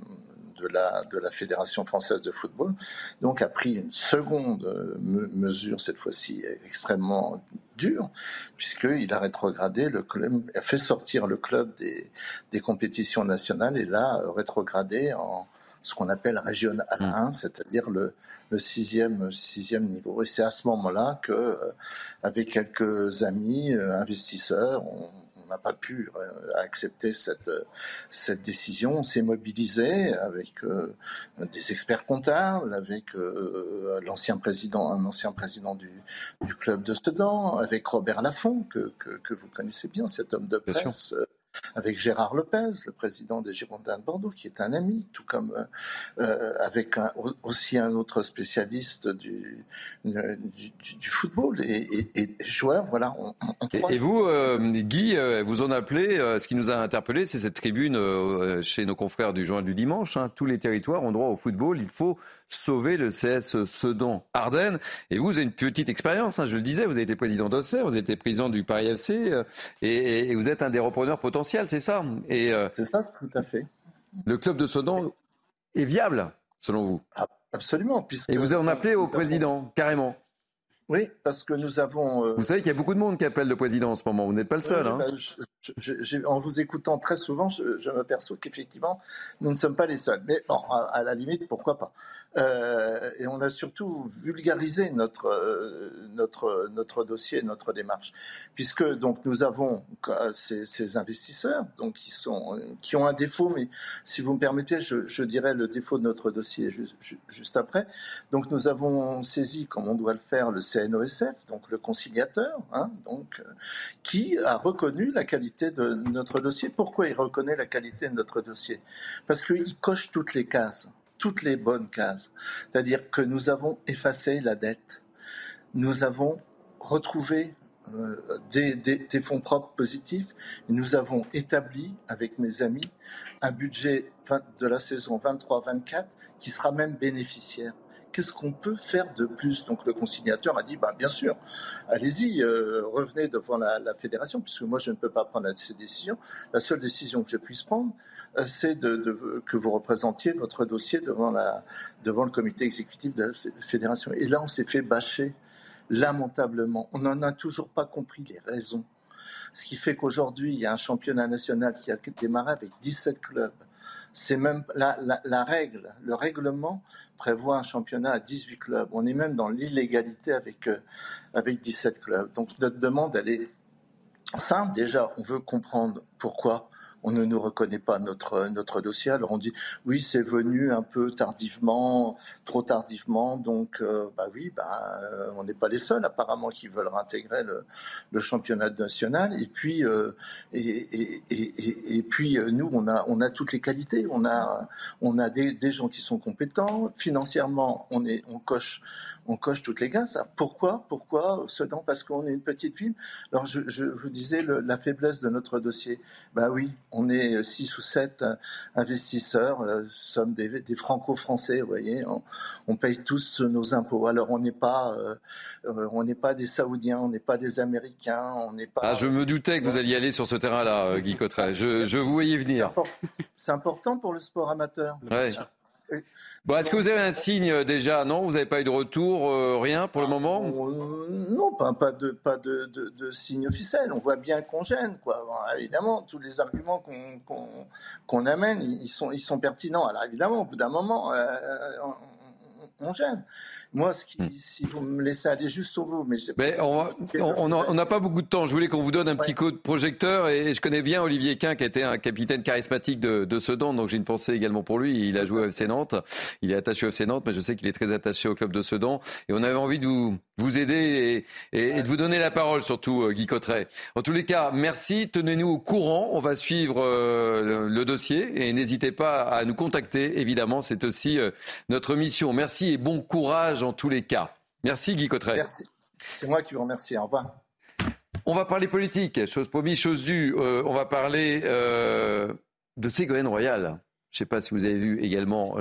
de la, de la Fédération française de football, donc a pris une seconde mesure, cette fois-ci extrêmement dure, puisqu'il a rétrogradé le club, a fait sortir le club des, des compétitions nationales et l'a rétrogradé en ce qu'on appelle régional 1, mmh. c'est-à-dire le, le sixième, sixième niveau. Et c'est à ce moment-là que, euh, avec quelques amis euh, investisseurs, on, n'a pas pu euh, accepter cette, cette décision. On s'est mobilisé avec des experts comptables, avec l'ancien président, un ancien président du, du club de Sedan, avec Robert Laffont, que, que, que, vous connaissez bien, cet homme de presse avec Gérard Lopez, le président des Girondins de Bordeaux, qui est un ami, tout comme euh, euh, avec aussi un autre spécialiste du, du, football et, et, joueur. Voilà. et, vous, euh, Guy, vous en appelez. ce qui nous a interpellé, c'est cette tribune chez nos confrères du Journal du Dimanche. Hein. tous les territoires ont droit au football. Il faut sauver le CS Sedan-Ardennes. Et vous, vous avez une petite expérience, hein, je le disais, vous avez été président d'Auxerre, vous avez été président du Paris FC, euh, et, vous êtes un des repreneurs potentiels, c'est ça et, euh, C'est ça, tout à fait. Le club de Sedan est viable, selon vous? Ah, Absolument. Puisque et vous en appelé au président, carrément? Oui, parce que nous avons. Euh, vous savez qu'il y a beaucoup de monde qui appelle le président en ce moment. Vous n'êtes pas le seul. hein. Bah, en vous écoutant très souvent, je, m'aperçois qu'effectivement, nous ne sommes pas les seuls. Mais bon, à, la limite, pourquoi pas euh, Et on a surtout vulgarisé notre, euh, notre, notre dossier, notre démarche, puisque donc nous avons ces, investisseurs donc, qui, sont, qui ont un défaut, mais si vous me permettez, je, dirais le défaut de notre dossier juste, juste, après. Donc nous avons saisi, comme on doit le faire, le CNOSF, donc le conciliateur, hein, donc, qui a reconnu la qualité de notre dossier. Pourquoi il reconnaît la qualité de notre dossier? Parce qu'il coche toutes les cases, toutes les bonnes cases. C'est-à-dire que nous avons effacé la dette, nous avons retrouvé euh, des, fonds propres positifs. Nous avons établi avec mes amis un budget de la saison 23-24 qui sera même bénéficiaire qu'est-ce qu'on peut faire de plus Donc le conciliateur a dit, bah, bien sûr, allez-y, euh, revenez devant la, fédération, puisque moi je ne peux pas prendre ces décisions. La seule décision que je puisse prendre, euh, c'est que vous représentiez votre dossier devant, devant le comité exécutif de la fédération. Et là, on s'est fait bâcher lamentablement. On n'en a toujours pas compris les raisons. Ce qui fait qu'aujourd'hui, il y a un championnat national qui a démarré avec 17 clubs c'est même la, règle. Le règlement prévoit un championnat à 18 clubs. On est même dans l'illégalité avec, euh, avec 17 clubs. Donc notre demande, elle est simple. Déjà, on veut comprendre pourquoi on ne nous reconnaît pas notre, notre dossier. Alors on dit oui, c'est venu un peu tardivement, trop tardivement, donc euh, bah oui, bah, euh, on n'est pas les seuls apparemment qui veulent réintégrer le, le championnat national. Et puis, euh, et, et, puis nous, on a, on a toutes les qualités, on a, on a des, des gens qui sont compétents, financièrement, on, est, on, coche, on coche toutes les cases. Pourquoi Pourquoi Sedan Parce qu'on est une petite ville. Alors je vous disais la faiblesse de notre dossier. Bah oui, on est six ou sept investisseurs, euh, sommes des, franco-français, vous voyez, on, paye tous nos impôts. Alors on n'est pas, euh, euh, on n'est pas des Saoudiens, on n'est pas des Américains, on n'est pas. Ah, je me doutais que vous alliez aller sur ce terrain-là, Guy Cotteret. Je, je vous voyais venir. C'est important pour le sport amateur. Ouais. Bon, est-ce que vous avez un signe euh, déjà Non, vous n'avez pas eu de retour, euh, rien pour le moment euh, Non, pas, pas, de, pas de, de, signe officiel. On voit bien qu'on gêne, quoi. évidemment, tous les arguments qu'on amène, ils sont, ils sont pertinents. Alors évidemment, au bout d'un moment, on gêne. Moi, ce qui, hmm. si vous me laissez aller juste au bout, mais, mais on n'a pas beaucoup de temps. Je voulais qu'on vous donne un petit coup de projecteur et, je connais bien Olivier Quint qui était un capitaine charismatique de, de Sedan, donc j'ai une pensée également pour lui. Il a joué au FC Nantes, il est attaché au FC Nantes, mais je sais qu'il est très attaché au club de Sedan et on avait envie de vous, vous aider et, de vous donner la parole, surtout euh, Guy Cotteret. En tous les cas, merci. Tenez-nous au courant. On va suivre euh, le, dossier et n'hésitez pas à nous contacter. Évidemment, c'est aussi euh, notre mission. Merci et bon courage en tous les cas. Merci Guy Cotteret. Merci. C'est moi qui vous remercie. Au revoir. On va parler politique. Chose promise, chose due. on va parler de Ségolène Royal. Je ne sais pas si vous avez vu également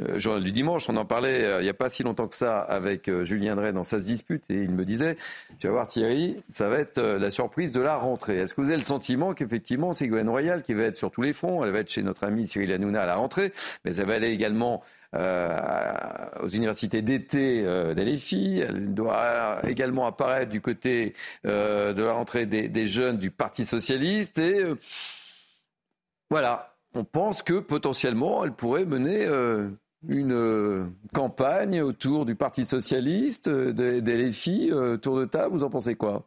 euh, journal du dimanche, on en parlait euh, il n'y a pas si longtemps que ça avec euh, Julien Drey dans se dispute et il me disait, tu vas voir Thierry, ça va être la surprise de la rentrée. Est-ce que vous avez le sentiment qu'effectivement Gwen Royal qui va être sur tous les fronts Elle va être chez notre ami Cyril Hanouna à la rentrée, mais elle va aller également aux universités d'été euh, d'LFI. Elle doit également apparaître du côté de la rentrée des, jeunes du Parti socialiste. Et voilà, on pense que potentiellement elle pourrait mener une euh, campagne autour du Parti socialiste, euh, des, euh, tour de table. Vous en pensez quoi?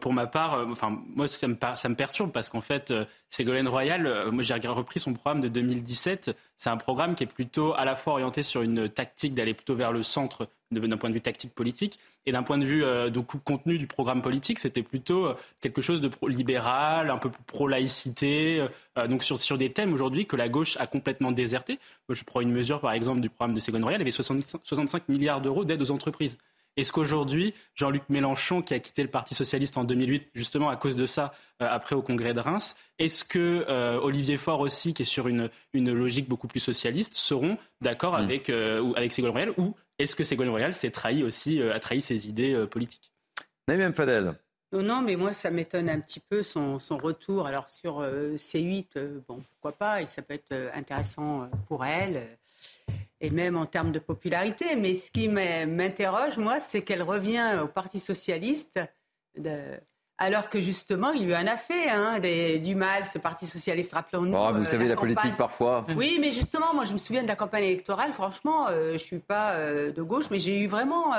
Pour ma part, enfin, moi, ça me, perturbe parce qu'en fait, Ségolène Royal, moi, j'ai repris son programme de 2017. C'est un programme qui est plutôt à la fois orienté sur une tactique d'aller plutôt vers le centre d'un point de vue tactique politique. Et d'un point de vue euh, contenu du programme politique, c'était plutôt euh, quelque chose de libéral, un peu pro-laïcité, euh, donc sur, sur des thèmes aujourd'hui que la gauche a complètement déserté. je prends une mesure, par exemple, du programme de Ségolène Royal, il y avait 65 milliards d'euros d'aide aux entreprises. Est-ce qu'aujourd'hui, Jean-Luc Mélenchon, qui a quitté le Parti socialiste en 2008, justement à cause de ça, après au congrès de Reims, est-ce que Olivier Faure aussi, qui est sur une, une logique beaucoup plus socialiste, seront d'accord hmm. avec, avec Ségolène Royal ou est-ce que Ségolène Royal s'est trahi aussi, euh, a trahi ses idées euh, politiques? Naïm Fadel. Non, non, mais moi, ça m'étonne un petit peu son, retour. Alors, sur euh, C8, bon, pourquoi pas, et ça peut être intéressant pour elle, et même en termes de popularité. Mais ce qui m'interroge, moi, c'est qu'elle revient au Parti Socialiste. Alors que justement, il lui en a fait hein, du mal, ce Parti socialiste, rappelons-nous. Oh, vous euh, savez, la, politique parfois. Oui, mais justement, moi, je me souviens de la campagne électorale. Franchement, euh, je ne suis pas euh, de gauche, mais j'ai eu vraiment.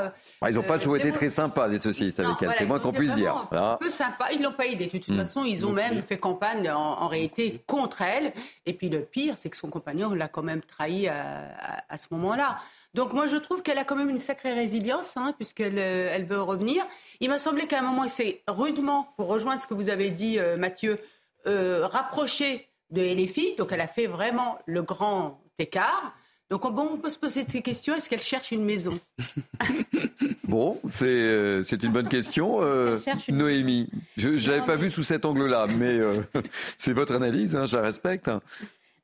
ils n'ont pas toujours été très sympas, les socialistes, avec elle. C'est moins qu'on puisse dire. Un peu sympa. Ils ne l'ont pas aidé. De toute hmm. façon, ils ont même fait campagne en, réalité contre elle. Et puis le pire, c'est que son compagnon l'a quand même trahi à ce moment-là. Donc moi, je trouve qu'elle a quand même une sacrée résilience, hein, puisqu'elle euh, elle veut revenir. Il m'a semblé qu'à un moment, c'est rudement, pour rejoindre ce que vous avez dit, euh, Mathieu, euh, rapproché de LFI. Donc elle a fait vraiment le grand écart. Donc bon, on peut se poser cette question, est-ce qu'elle cherche une maison? Bon, c'est une bonne question. Noémie, je ne l'avais pas vu sous cet angle-là, mais c'est votre analyse, hein, je la respecte.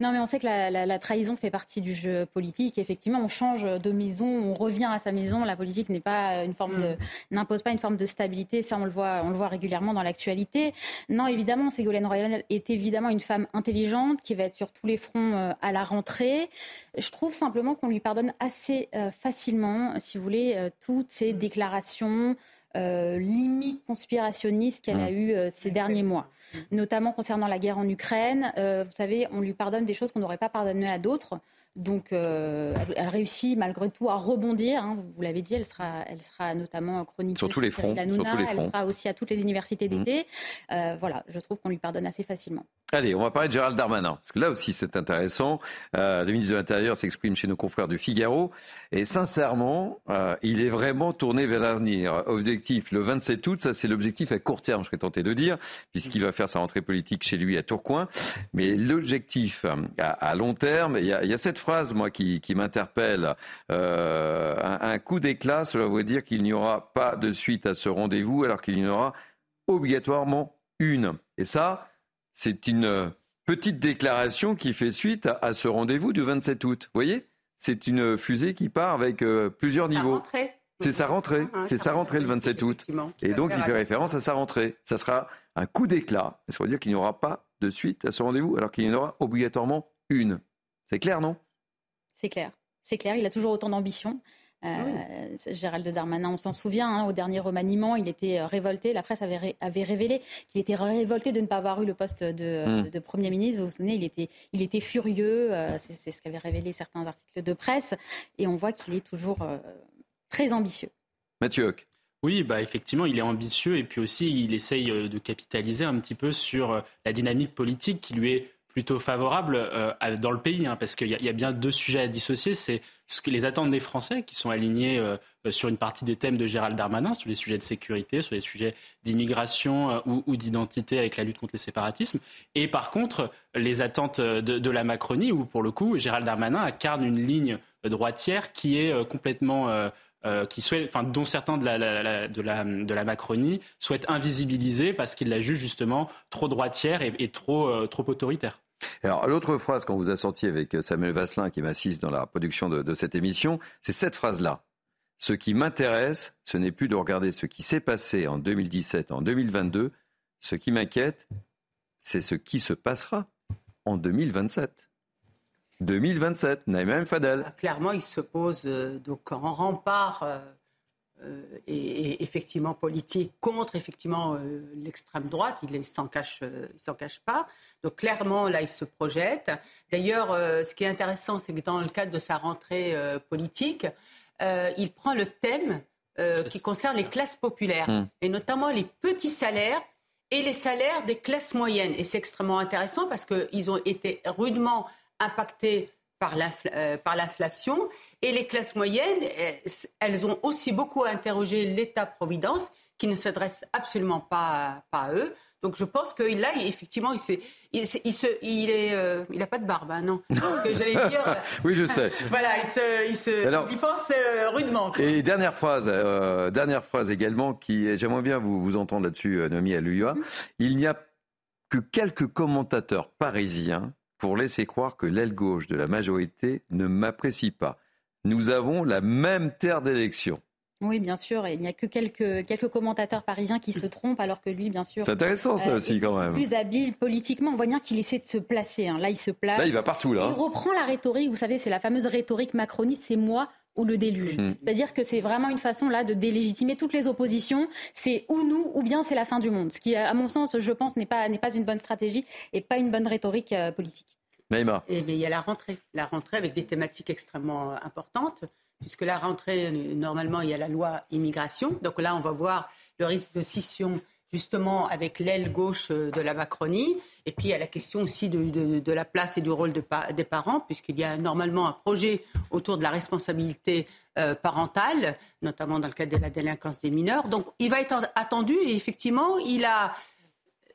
Non, mais on sait que la, trahison fait partie du jeu politique. Effectivement, on change de maison, on revient à sa maison. La politique n'est pas une forme de, mm. n'impose pas une forme de stabilité. Ça, on le voit, on le voit régulièrement dans l'actualité. Non, évidemment, Ségolène Royal est évidemment une femme intelligente qui va être sur tous les fronts euh, à la rentrée. Je trouve simplement qu'on lui pardonne assez euh, facilement, si vous voulez, euh, toutes ces déclarations euh, limite conspirationniste qu'elle a mmh. eu euh, ces derniers mois, notamment concernant la guerre en Ukraine. Euh, vous savez, on lui pardonne des choses qu'on n'aurait pas pardonnées à d'autres. Donc, euh, elle, réussit malgré tout à rebondir. Hein. vous l'avez dit, elle sera, elle sera notamment chronique sur tous les fronts. Elle sera aussi à toutes les universités mmh. d'été. Euh, voilà, je trouve qu'on lui pardonne assez facilement. Allez, on va parler de Gérald Darmanin, parce que là aussi c'est intéressant. Euh, le ministre de l'Intérieur s'exprime chez nos confrères du Figaro, et sincèrement, il est vraiment tourné vers l'avenir. Objectif, le 27 août, ça c'est l'objectif à court terme, je serais tenté de dire, puisqu'il va faire sa rentrée politique chez lui à Tourcoing. Mais l'objectif à, long terme, il y a, il y a cette phrase, moi, qui, m'interpelle. Euh, un, coup d'éclat, cela veut dire qu'il n'y aura pas de suite à ce rendez-vous, alors qu'il y en aura obligatoirement une. Et ça, c'est une petite déclaration qui fait suite à, ce rendez-vous du 27 août. Vous voyez? C'est une fusée qui part avec euh, plusieurs niveaux. C'est sa rentrée. C'est sa rentrée le 27 août. Et donc, il fait référence à sa rentrée. Ça sera un coup d'éclat. Ça veut dire qu'il n'y aura pas de suite à ce rendez-vous, alors qu'il y en aura obligatoirement une. C'est clair, non? C'est clair. C'est clair, il a toujours autant d'ambition. Euh, Gérald Darmanin, on s'en souvient, hein, au dernier remaniement, il était euh, révolté. La presse avait, révélé qu'il était révolté de ne pas avoir eu le poste de, hmm. Premier ministre. Vous vous souvenez, il était, il était furieux. Euh, c'est ce qu'avaient révélé certains articles de presse. Et on voit qu'il est toujours très ambitieux. Mathieu Oui, bah effectivement, il est ambitieux et puis aussi il essaye de capitaliser un petit peu sur la dynamique politique qui lui est plutôt favorable euh, dans le pays, hein, parce qu'il y, a bien deux sujets à dissocier. C'est ce que les attentes des Français qui sont alignés euh, sur une partie des thèmes de Gérald Darmanin, sur les sujets de sécurité, sur les sujets d'immigration euh, ou, d'identité avec la lutte contre les séparatismes. Et par contre, les attentes de, la Macronie, où pour le coup, Gérald Darmanin incarne une ligne droitière qui est complètement qui souhaite, enfin, dont certains de la, de la, de la Macronie souhaitent invisibiliser parce qu'ils la jugent justement trop droitière et, trop, trop autoritaire. Alors, l'autre phrase qu'on vous a sortie avec Samuel Vasselin, qui m'assiste dans la production de, cette émission, c'est cette phrase-là. Ce qui m'intéresse, ce n'est plus de regarder ce qui s'est passé en 2017, en 2022. Ce qui m'inquiète, c'est ce qui se passera en 2027. 2027, Naïma Fadel. Ah, clairement, il se pose euh, donc en rempart euh, euh, et, effectivement politique contre effectivement l'extrême droite. Il ne s'en cache, s'en cache pas. Donc clairement, là, il se projette. D'ailleurs, ce qui est intéressant, c'est que dans le cadre de sa rentrée politique, il prend le thème qui concerne les classes populaires hmm. et notamment les petits salaires et les salaires des classes moyennes. Et c'est extrêmement intéressant parce qu'ils ont été rudement impactés euh, par l'inflation. Et les classes moyennes, euh, elles ont aussi beaucoup interrogé l'État-providence, qui ne s'adresse absolument pas, pas à eux. Donc je pense que là, effectivement, il n'a il, il, est, euh, il a pas de barbe, hein, non Parce que j'allais dire. oui, je sais. voilà, il, se, il, se, il pense rudement. Et dernière phrase, dernière phrase également, qui j'aimerais bien vous, vous entendre là-dessus, Nomi Aluya. Mmh. Il n'y a que quelques commentateurs parisiens pour laisser croire que l'aile gauche de la majorité ne m'apprécie pas. Nous avons la même terre d'élection. Oui, bien sûr. il n'y a que quelques, quelques commentateurs parisiens qui se trompent, alors que lui, bien sûr. C'est intéressant, ça euh, aussi, quand même. Plus habile politiquement. On voit bien qu'il essaie de se placer. Hein. Là, il se place. Là, il va partout, là. Il reprend la rhétorique. Vous savez, c'est la fameuse rhétorique macroniste c'est moi ou le déluge. Hmm. C'est-à-dire que c'est vraiment une façon là de délégitimer toutes les oppositions. C'est ou nous ou bien c'est la fin du monde. Ce qui, à mon sens, je pense, n'est pas, n'est pas une bonne stratégie et pas une bonne rhétorique euh, politique. Naïma. Et, il y a la rentrée. La rentrée avec des thématiques extrêmement euh, importantes, puisque la rentrée, normalement, il y a la loi immigration. Donc là, on va voir le risque de scission justement avec l'aile gauche euh, de la Macronie. Et puis il y a la question aussi de, la place et du rôle des parents, puisqu'il y a normalement un projet autour de la responsabilité euh, parentale, notamment dans le cadre de la délinquance des mineurs. Donc il va être attendu et effectivement, il, a,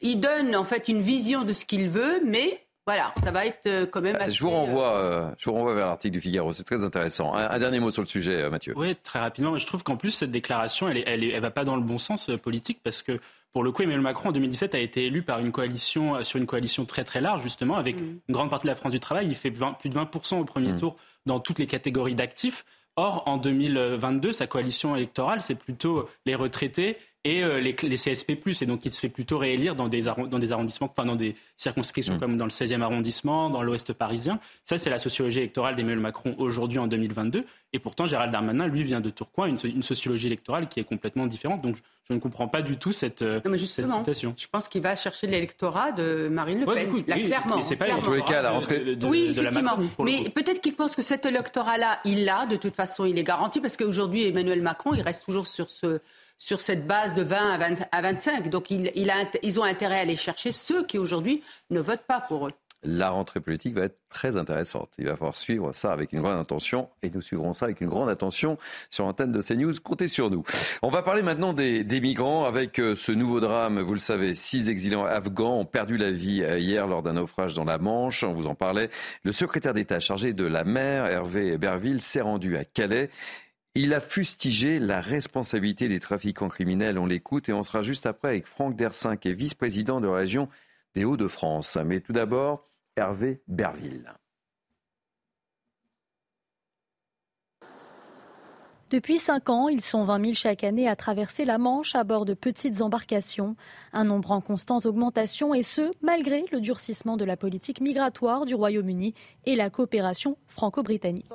il donne en fait une vision de ce qu'il veut, mais voilà, ça va être euh, quand même. Assez... Je vous renvoie, je vous renvoie vers l'article du Figaro. C'est très intéressant. Un, dernier mot sur le sujet, Mathieu. Oui, très rapidement. Je trouve qu'en plus cette déclaration, elle, elle, elle, va pas dans le bon sens politique parce que pour le coup, Emmanuel Macron en 2017 a été élu par une coalition euh, sur une coalition très très large justement avec mm. une grande partie de la France du travail. Il fait plus de 20% au premier mm. tour dans toutes les catégories d'actifs. Or, en 2022, sa coalition électorale, c'est plutôt les retraités et euh, les, CSP+. Et donc, il se fait plutôt réélire dans des, dans des arrondissements, enfin, dans des circonscriptions mm. comme dans le 16e arrondissement, dans l'ouest parisien. Ça, c'est la sociologie électorale d'Emmanuel Macron aujourd'hui en 2022. Et pourtant, Gérald Darmanin, lui, vient de Tourcoing, une, une sociologie électorale qui est complètement différente. Donc, je, ne comprends pas du tout cette, euh, cette citation. Je pense qu'il va chercher l'électorat de Marine Le Pen. oui, clairement. C'est pas tous les cas, la rentrée de, oui, effectivement. Mais peut-être qu'il pense que cet électorat-là, il l'a. De toute façon, il est garanti parce qu'aujourd'hui, Emmanuel Macron, il reste toujours sur ce sur cette base de 20 à, 25. Donc ils ont intérêt à aller chercher ceux qui aujourd'hui ne votent pas pour eux. La rentrée politique va être très intéressante. Il va falloir suivre ça avec une grande attention et nous suivrons ça avec une grande attention sur l'antenne de CNews. Comptez sur nous. On va parler maintenant des, des migrants avec euh, ce nouveau drame. Vous le savez, six exilés afghans ont perdu la vie euh, hier lors d'un naufrage dans la Manche. On vous en parlait. Le secrétaire d'État chargé de la mer, Hervé Berville, s'est rendu à Calais il a fustigé la responsabilité des trafiquants criminels. On l'écoute et on sera juste après avec Franck Dersin, qui est vice-président de la région des Hauts-de-France. Mais tout d'abord, Hervé Berville. Depuis cinq ans, ils sont 20 000 chaque année à traverser la Manche à bord de petites embarcations. Un nombre en constante augmentation et ce, malgré le durcissement de la politique migratoire du Royaume-Uni et la coopération franco-britannique.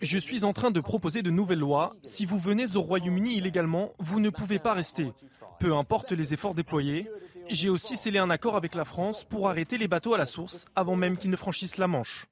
Je suis en train de proposer de nouvelles lois. Si vous venez au Royaume-Uni illégalement, vous ne pouvez pas rester. Peu importe les efforts déployés. J'ai aussi scellé un accord avec la France pour arrêter les bateaux à la source avant même qu'ils ne franchissent la Manche.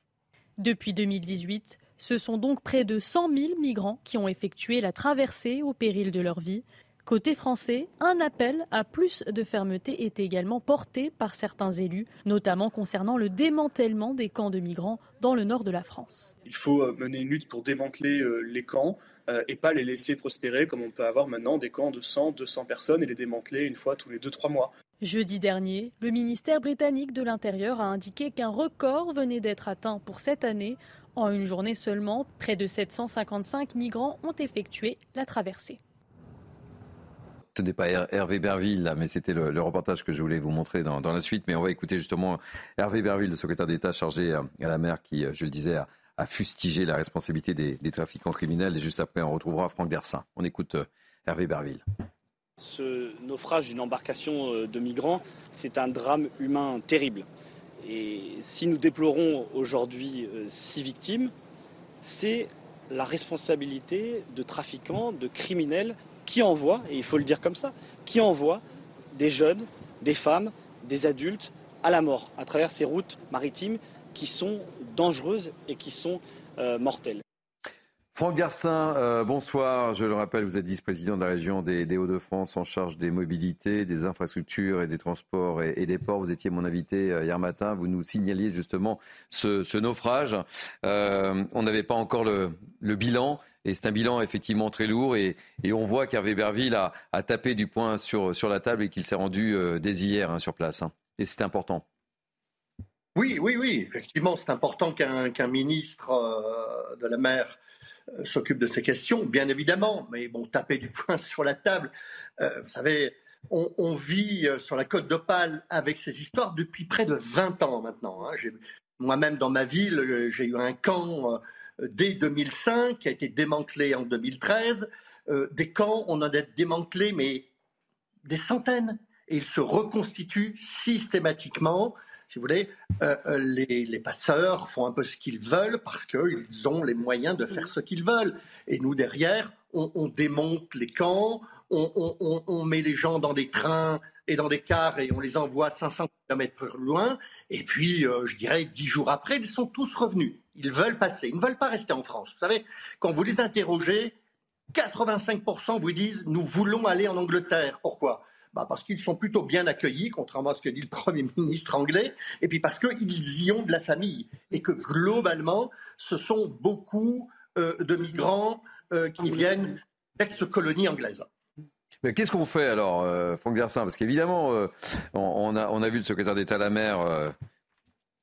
Depuis 2018, ce sont donc près de 100 000 migrants qui ont effectué la traversée au péril de leur vie. Côté français, un appel à plus de fermeté est également porté par certains élus, notamment concernant le démantèlement des camps de migrants dans le nord de la France. Il faut euh, mener une lutte pour démanteler euh, les camps euh, et pas les laisser prospérer comme on peut avoir maintenant des camps de 100, 200 personnes et les démanteler une fois tous les 2-3 mois. Jeudi dernier, le ministère britannique de l'Intérieur a indiqué qu'un record venait d'être atteint pour cette année. En une journée seulement, près de 755 migrants ont effectué la traversée. Ce n'est pas Hervé Berville, mais c'était le, reportage que je voulais vous montrer dans, la suite. Mais on va écouter justement Hervé Berville, le secrétaire d'État chargé à, la mer, qui, je le disais, a, fustigé la responsabilité des, trafiquants criminels. Et juste après, on retrouvera Franck Dersin. On écoute euh, Hervé Berville. Ce naufrage d'une embarcation euh, de migrants, c'est un drame humain terrible. Et si nous déplorons aujourd'hui euh, six victimes, c'est la responsabilité de trafiquants, de criminels qui envoie, et il faut le dire comme ça, qui envoie des jeunes, des femmes, des adultes à la mort à travers ces routes maritimes qui sont dangereuses et qui sont euh, mortelles. Franck Garcin, euh, bonsoir. Je le rappelle, vous êtes vice-président de la région des, Hauts-de-France en charge des mobilités, des infrastructures et des transports et, des ports. Vous étiez mon invité euh, hier matin. Vous nous signaliez justement ce, naufrage. on n'avait pas encore le bilan. Et c'est un bilan effectivement très lourd. Et, on voit qu'Hervé Berville a, tapé du poing sur, la table et qu'il s'est rendu euh, dès hier hein, sur place. Hein. Et c'est important. Oui, oui, oui. Effectivement, c'est important qu'un ministre euh, de la mer euh, s'occupe de ces questions, bien évidemment. Mais bon, taper du poing sur la table, vous savez, on, vit sur la côte d'Opale avec ces histoires depuis près de 20 ans maintenant. Hein. Moi-même, dans ma ville, j'ai eu un camp dès 2005, qui a été démantelé en 2013. Euh, des camps, on en a démantelé, mais des centaines. Et ils se reconstituent systématiquement. Si vous voulez, euh, euh, les, passeurs font un peu ce qu'ils veulent parce qu'ils ont les moyens de faire ce qu'ils veulent. Et nous, derrière, on, démonte les camps, on, on, met les gens dans des trains et dans des cars et on les envoie 500 km plus loin. Et puis, je dirais, dix jours après, ils sont tous revenus. Ils veulent passer, ils ne veulent pas rester en France. Vous savez, quand vous les interrogez, 85% vous disent nous voulons aller en Angleterre. Pourquoi? Bah Parce qu'ils sont plutôt bien accueillis, contrairement à ce que dit le Premier ministre anglais, et puis parce qu'ils y ont de la famille, et que globalement, ce sont beaucoup euh, de migrants euh, qui viennent d'ex-colonies anglaises. Mais qu'est-ce qu'on fait alors, euh, Franck Garcin Parce qu'évidemment, on, a, on, a, vu le secrétaire d'État à la mer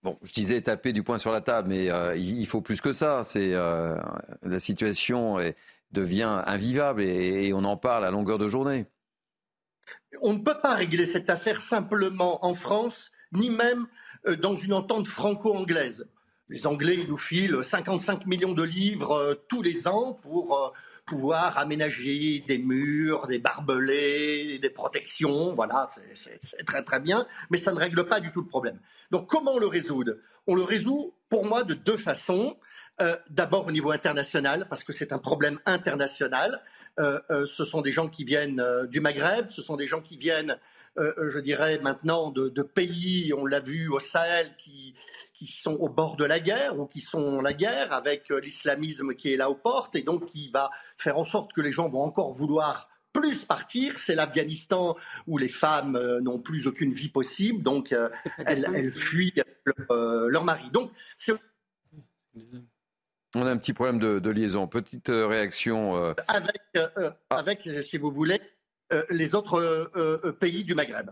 Bon, je disais taper du poing sur la table, mais euh, il faut plus que ça. C'est euh, la situation devient invivable et, on en parle à longueur de journée. On ne peut pas régler cette affaire simplement en France, ni même euh, dans une entente franco-anglaise. Les Anglais nous filent 55 millions de livres tous les ans pour pouvoir aménager des murs, des barbelés, des protections. Voilà, c'est très très bien, mais ça ne règle pas du tout le problème. Donc comment on le résoudre? On le résout pour moi de deux façons. Euh, d'abord au niveau international, parce que c'est un problème international. Euh, euh, ce sont des gens qui viennent du Maghreb, ce sont des gens qui viennent, je dirais maintenant, de, de pays, on l'a vu au Sahel, qui, qui sont au bord de la guerre ou qui sont la guerre avec euh, l'islamisme qui est là aux portes et donc qui va faire en sorte que les gens vont encore vouloir plus partir. C'est l'Afghanistan où les femmes euh, n'ont plus aucune vie possible, donc euh, elles, fuient leur, mari. Donc on a un petit problème de, liaison. Petite réaction. Avec, ah. avec, si vous voulez, les autres pays du Maghreb.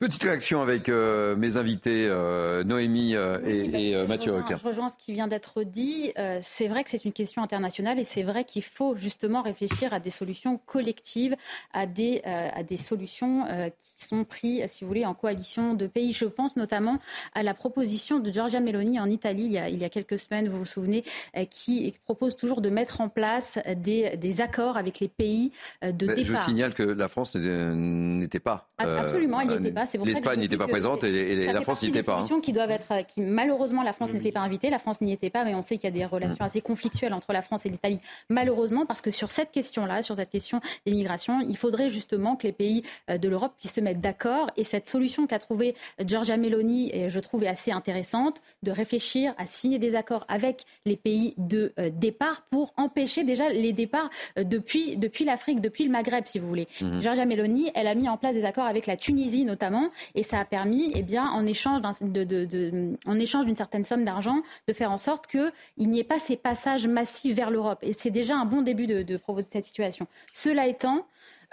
Petite réaction avec euh, mes invités, euh, Noémie euh, et, Mathieu rejoins, Je rejoins ce qui vient d'être dit. c'est vrai que c'est une question internationale et c'est vrai qu'il faut justement réfléchir à des solutions collectives, à des, à des solutions qui sont prises, si vous voulez, en coalition de pays. Je pense notamment à la proposition de Giorgia Meloni en Italie il y a, il y a quelques semaines, vous vous souvenez, qui propose toujours de mettre en place des, des accords avec les pays de départ. Je signale que la France n'était pas. Absolument, elle n'y était pas. L'Espagne n'était pas présente et, la France n'y était pas. Hein. Qui doivent être, qui malheureusement la France n'était pas invitée, la France n'y était pas, mais on sait qu'il y a des relations mm. assez conflictuelles entre la France et l'Italie, malheureusement, parce que sur cette question-là, sur cette question des migrations, il faudrait justement que les pays euh, de l'Europe puissent se mettre d'accord. Et cette solution qu'a trouvée Giorgia Meloni, je trouve, est assez intéressante, de réfléchir à signer des accords avec les pays de euh, départ pour empêcher déjà les départs euh, depuis, depuis l'Afrique, depuis le Maghreb, si vous voulez. Mm-hmm. Giorgia Meloni, elle a mis en place des accords avec la Tunisie notamment et ça a permis, eh en échange d'une certaine somme d'argent, de faire en sorte qu'il n'y ait pas ces passages massifs vers l'Europe. Et c'est déjà un bon début de, de, cette situation. Cela étant,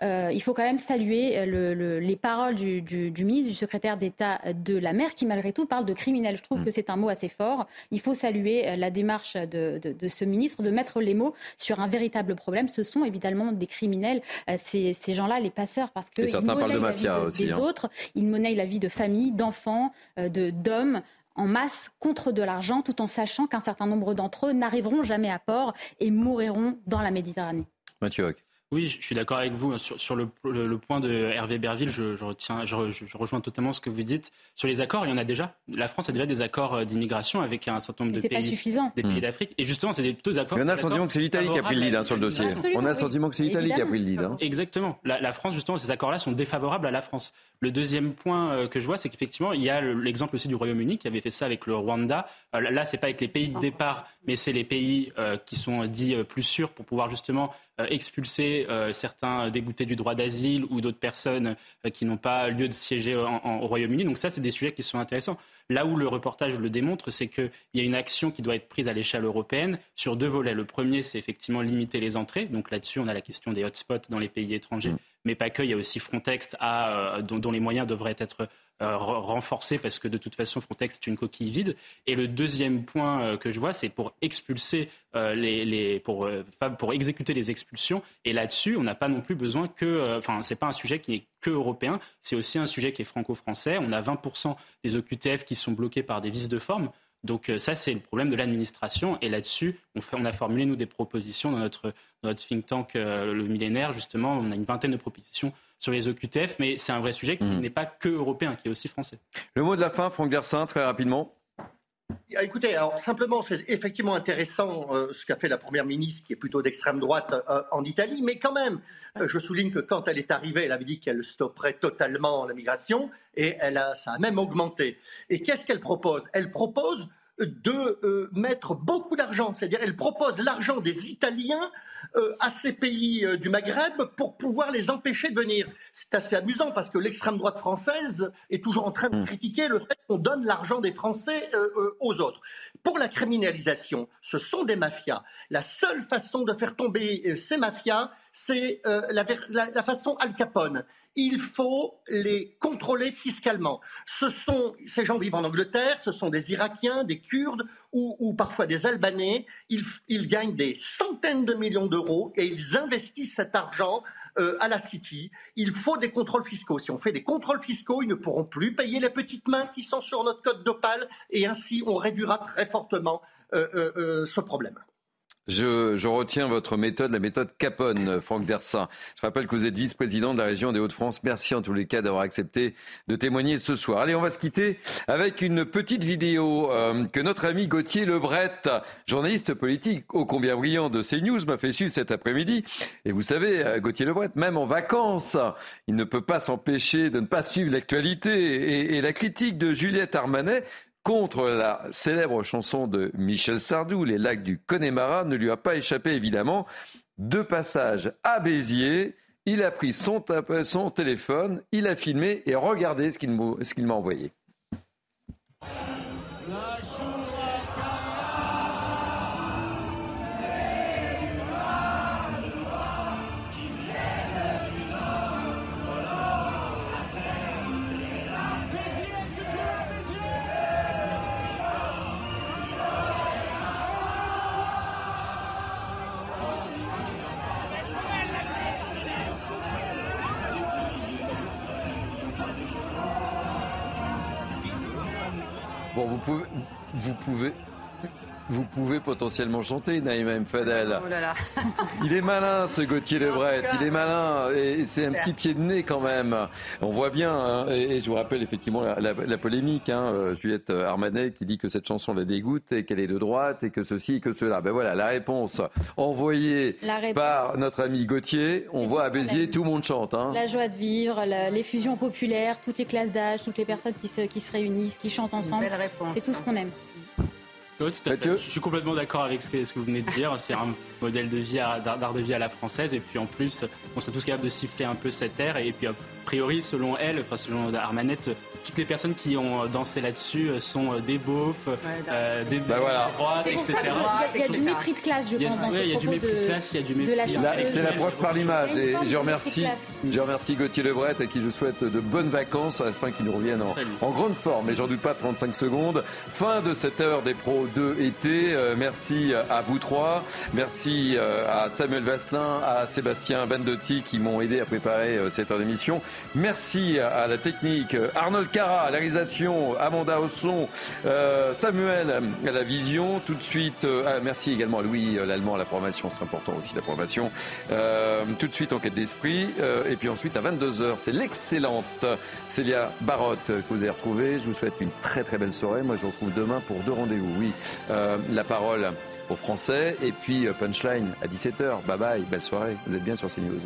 euh, il faut quand même saluer le, les paroles du, du, ministre, du secrétaire d'État de la mer, qui malgré tout parle de criminel. Je trouve mm. que c'est un mot assez fort. Il faut saluer la démarche de, de, ce ministre de mettre les mots sur un véritable problème. Ce sont évidemment des criminels, ces, ces gens-là, les passeurs, parce qu'ils monnaient la vie des hein. autres, ils monnaient la vie de familles, d'enfants, d'hommes en masse contre de l'argent, tout en sachant qu'un certain nombre d'entre eux n'arriveront jamais à port et mouriront dans la Méditerranée. Mathieu oui, je suis d'accord avec vous sur, sur le, le, point de Hervé Berville. Je, je retiens, je, je, rejoins totalement ce que vous dites. Sur les accords, il y en a déjà. La France a déjà des accords euh, d'immigration avec un certain nombre de pays, suffisant. des pays hmm. d'Afrique. Et justement, c'est des accords. on a le sentiment que c'est l'Italie qui a pris le lead hein, sur le dossier. on a le sentiment que c'est l'Italie qui a pris le lead. Hein. Exactement. La, la, France, justement, ces accords-là sont défavorables à la France. Le deuxième point euh, que je vois, c'est qu'effectivement, il y a l'exemple aussi du Royaume-Uni qui avait fait ça avec le Rwanda. Euh, là, c'est pas avec les pays de départ, mais c'est les pays qui sont dits plus sûrs pour pouvoir justement expulser certains déboutés du droit d'asile ou d'autres personnes euh, qui n'ont pas lieu de siéger au Royaume-Uni. Donc ça, c'est des sujets qui sont intéressants. Là où le reportage le démontre, c'est qu'il y a une action qui doit être prise à l'échelle européenne sur deux volets. Le premier, c'est effectivement limiter les entrées. Donc là-dessus, on a la question des hotspots dans les pays étrangers, mmh. mais pas que. Il y a aussi Frontex euh, dont, les moyens devraient être euh, renforcés parce que de toute façon, Frontex est une coquille vide. Et le deuxième point euh, que je vois, c'est pour expulser les, pour, pour exécuter les expulsions. Et là-dessus, on n'a pas non plus besoin que, enfin, c'est pas un sujet qui est que européen, c'est aussi un sujet qui est franco-français. On a 20% des OQTF qui sont bloqués par des vices de forme. Donc euh, ça, c'est le problème de l'administration. Et là-dessus, on, a formulé, nous, des propositions dans notre, think tank, euh, le millénaire, justement. On a une vingtaine de propositions sur les OQTF, mais c'est un vrai sujet qui mmh. n'est pas que européen, qui est aussi français. Le mot de la fin, Franck Dersin, très rapidement. Ah, écoutez, alors simplement, c'est effectivement intéressant euh, ce qu'a fait la Première ministre, qui est plutôt d'extrême droite en Italie, mais quand même, je souligne que quand elle est arrivée, elle avait dit qu'elle stopperait totalement la migration, et elle a, ça a même augmenté. Et qu'est-ce qu'elle propose? Elle propose de euh, mettre beaucoup d'argent, c'est-à-dire elle propose l'argent des Italiens euh, à ces pays euh, du Maghreb pour pouvoir les empêcher de venir. C'est assez amusant parce que l'extrême droite française est toujours en train de hmm. critiquer le fait qu'on donne l'argent des Français aux autres. Pour la criminalisation, ce sont des mafias. La seule façon de faire tomber ces mafias, c'est la, la, façon Al Capone il faut les contrôler fiscalement. Ce sont, ces gens vivent en Angleterre, ce sont des Irakiens, des Kurdes ou, parfois des Albanais. Ils, gagnent des centaines de millions d'euros et ils investissent cet argent euh, à la City. Il faut des contrôles fiscaux. Si on fait des contrôles fiscaux, ils ne pourront plus payer les petites mains qui sont sur notre code d'opale et ainsi on réduira très fortement euh, euh, ce problème. Je, retiens votre méthode, la méthode Capone, Franck Dersin. Je rappelle que vous êtes vice-président de la région des Hauts-de-France. Merci en tous les cas d'avoir accepté de témoigner ce soir. Allez, on va se quitter avec une petite vidéo euh, que notre ami Gauthier Lebret, journaliste politique ô combien brillant de CNews, m'a fait suivre cet après-midi. Et vous savez, euh, Gauthier Lebret, même en vacances, il ne peut pas s'empêcher de ne pas suivre l'actualité. Et la critique de Juliette Armanet contre la célèbre chanson de Michel Sardou, Les lacs du Connemara, ne lui a pas échappé évidemment. Deux passages à Béziers. Il a pris son, son téléphone, il a filmé et regardez ce qu'il m'a envoyé. Bon, vous pouvez, vous pouvez, vous pouvez potentiellement chanter, Naïma M. Fadel. Oh là là. il est malin, ce Gauthier Lebret. Il est malin. Et c'est un petit pied de nez quand même. On voit bien. Hein, et, je vous rappelle effectivement la, polémique. Hein, euh, Juliette Armanet qui dit que cette chanson la dégoûte et qu'elle est de droite et que ceci et que cela. Ben voilà, la réponse envoyée par notre ami Gauthier. On voit à Béziers, tout le monde chante. Hein. La joie de vivre, les fusions populaires, toutes les classes d'âge, toutes les personnes qui se, qui se réunissent, qui chantent ensemble. C'est tout ce qu'on aime. Je suis complètement d'accord avec ce que, ce que, vous venez de dire. C'est un modèle de vie, d'art de vie à la française. Et puis en plus, on serait tous capables de siffler un peu cette air. Et puis a priori, selon elle, enfin selon Armanette, toutes les personnes qui ont dansé là-dessus sont des beaufs, des, bah voilà. droites, etc. Il y a du mépris de classe, je pense, dans ces Il y a du mépris de classe, il y a du mépris. C'est la preuve par l'image. Et je remercie, je remercie Gauthier Lebret à qui je souhaite de bonnes vacances afin qu'il nous revienne en, en, grande forme. Mais j'en doute pas, 35 secondes. Fin de cette heure des pros de été. merci à vous trois. Merci à Samuel Vasselin, à Sébastien Bandotti qui m'ont aidé à préparer cette heure d'émission. Merci à la technique, Arnold Cara à la réalisation, Amanda au son, Samuel à la vision. Tout de suite, ah, merci également à Louis l'Allemand à la formation, c'est important aussi la formation. tout de suite, enquête d'esprit. et puis ensuite, à 22h, c'est l'excellente Célia Barotte que vous avez retrouvée. Je vous souhaite une très très belle soirée. Moi, je vous retrouve demain pour deux rendez-vous. Oui, la parole aux Français. Et puis Punchline à 17h. Bye bye, belle soirée. Vous êtes bien sur CNews.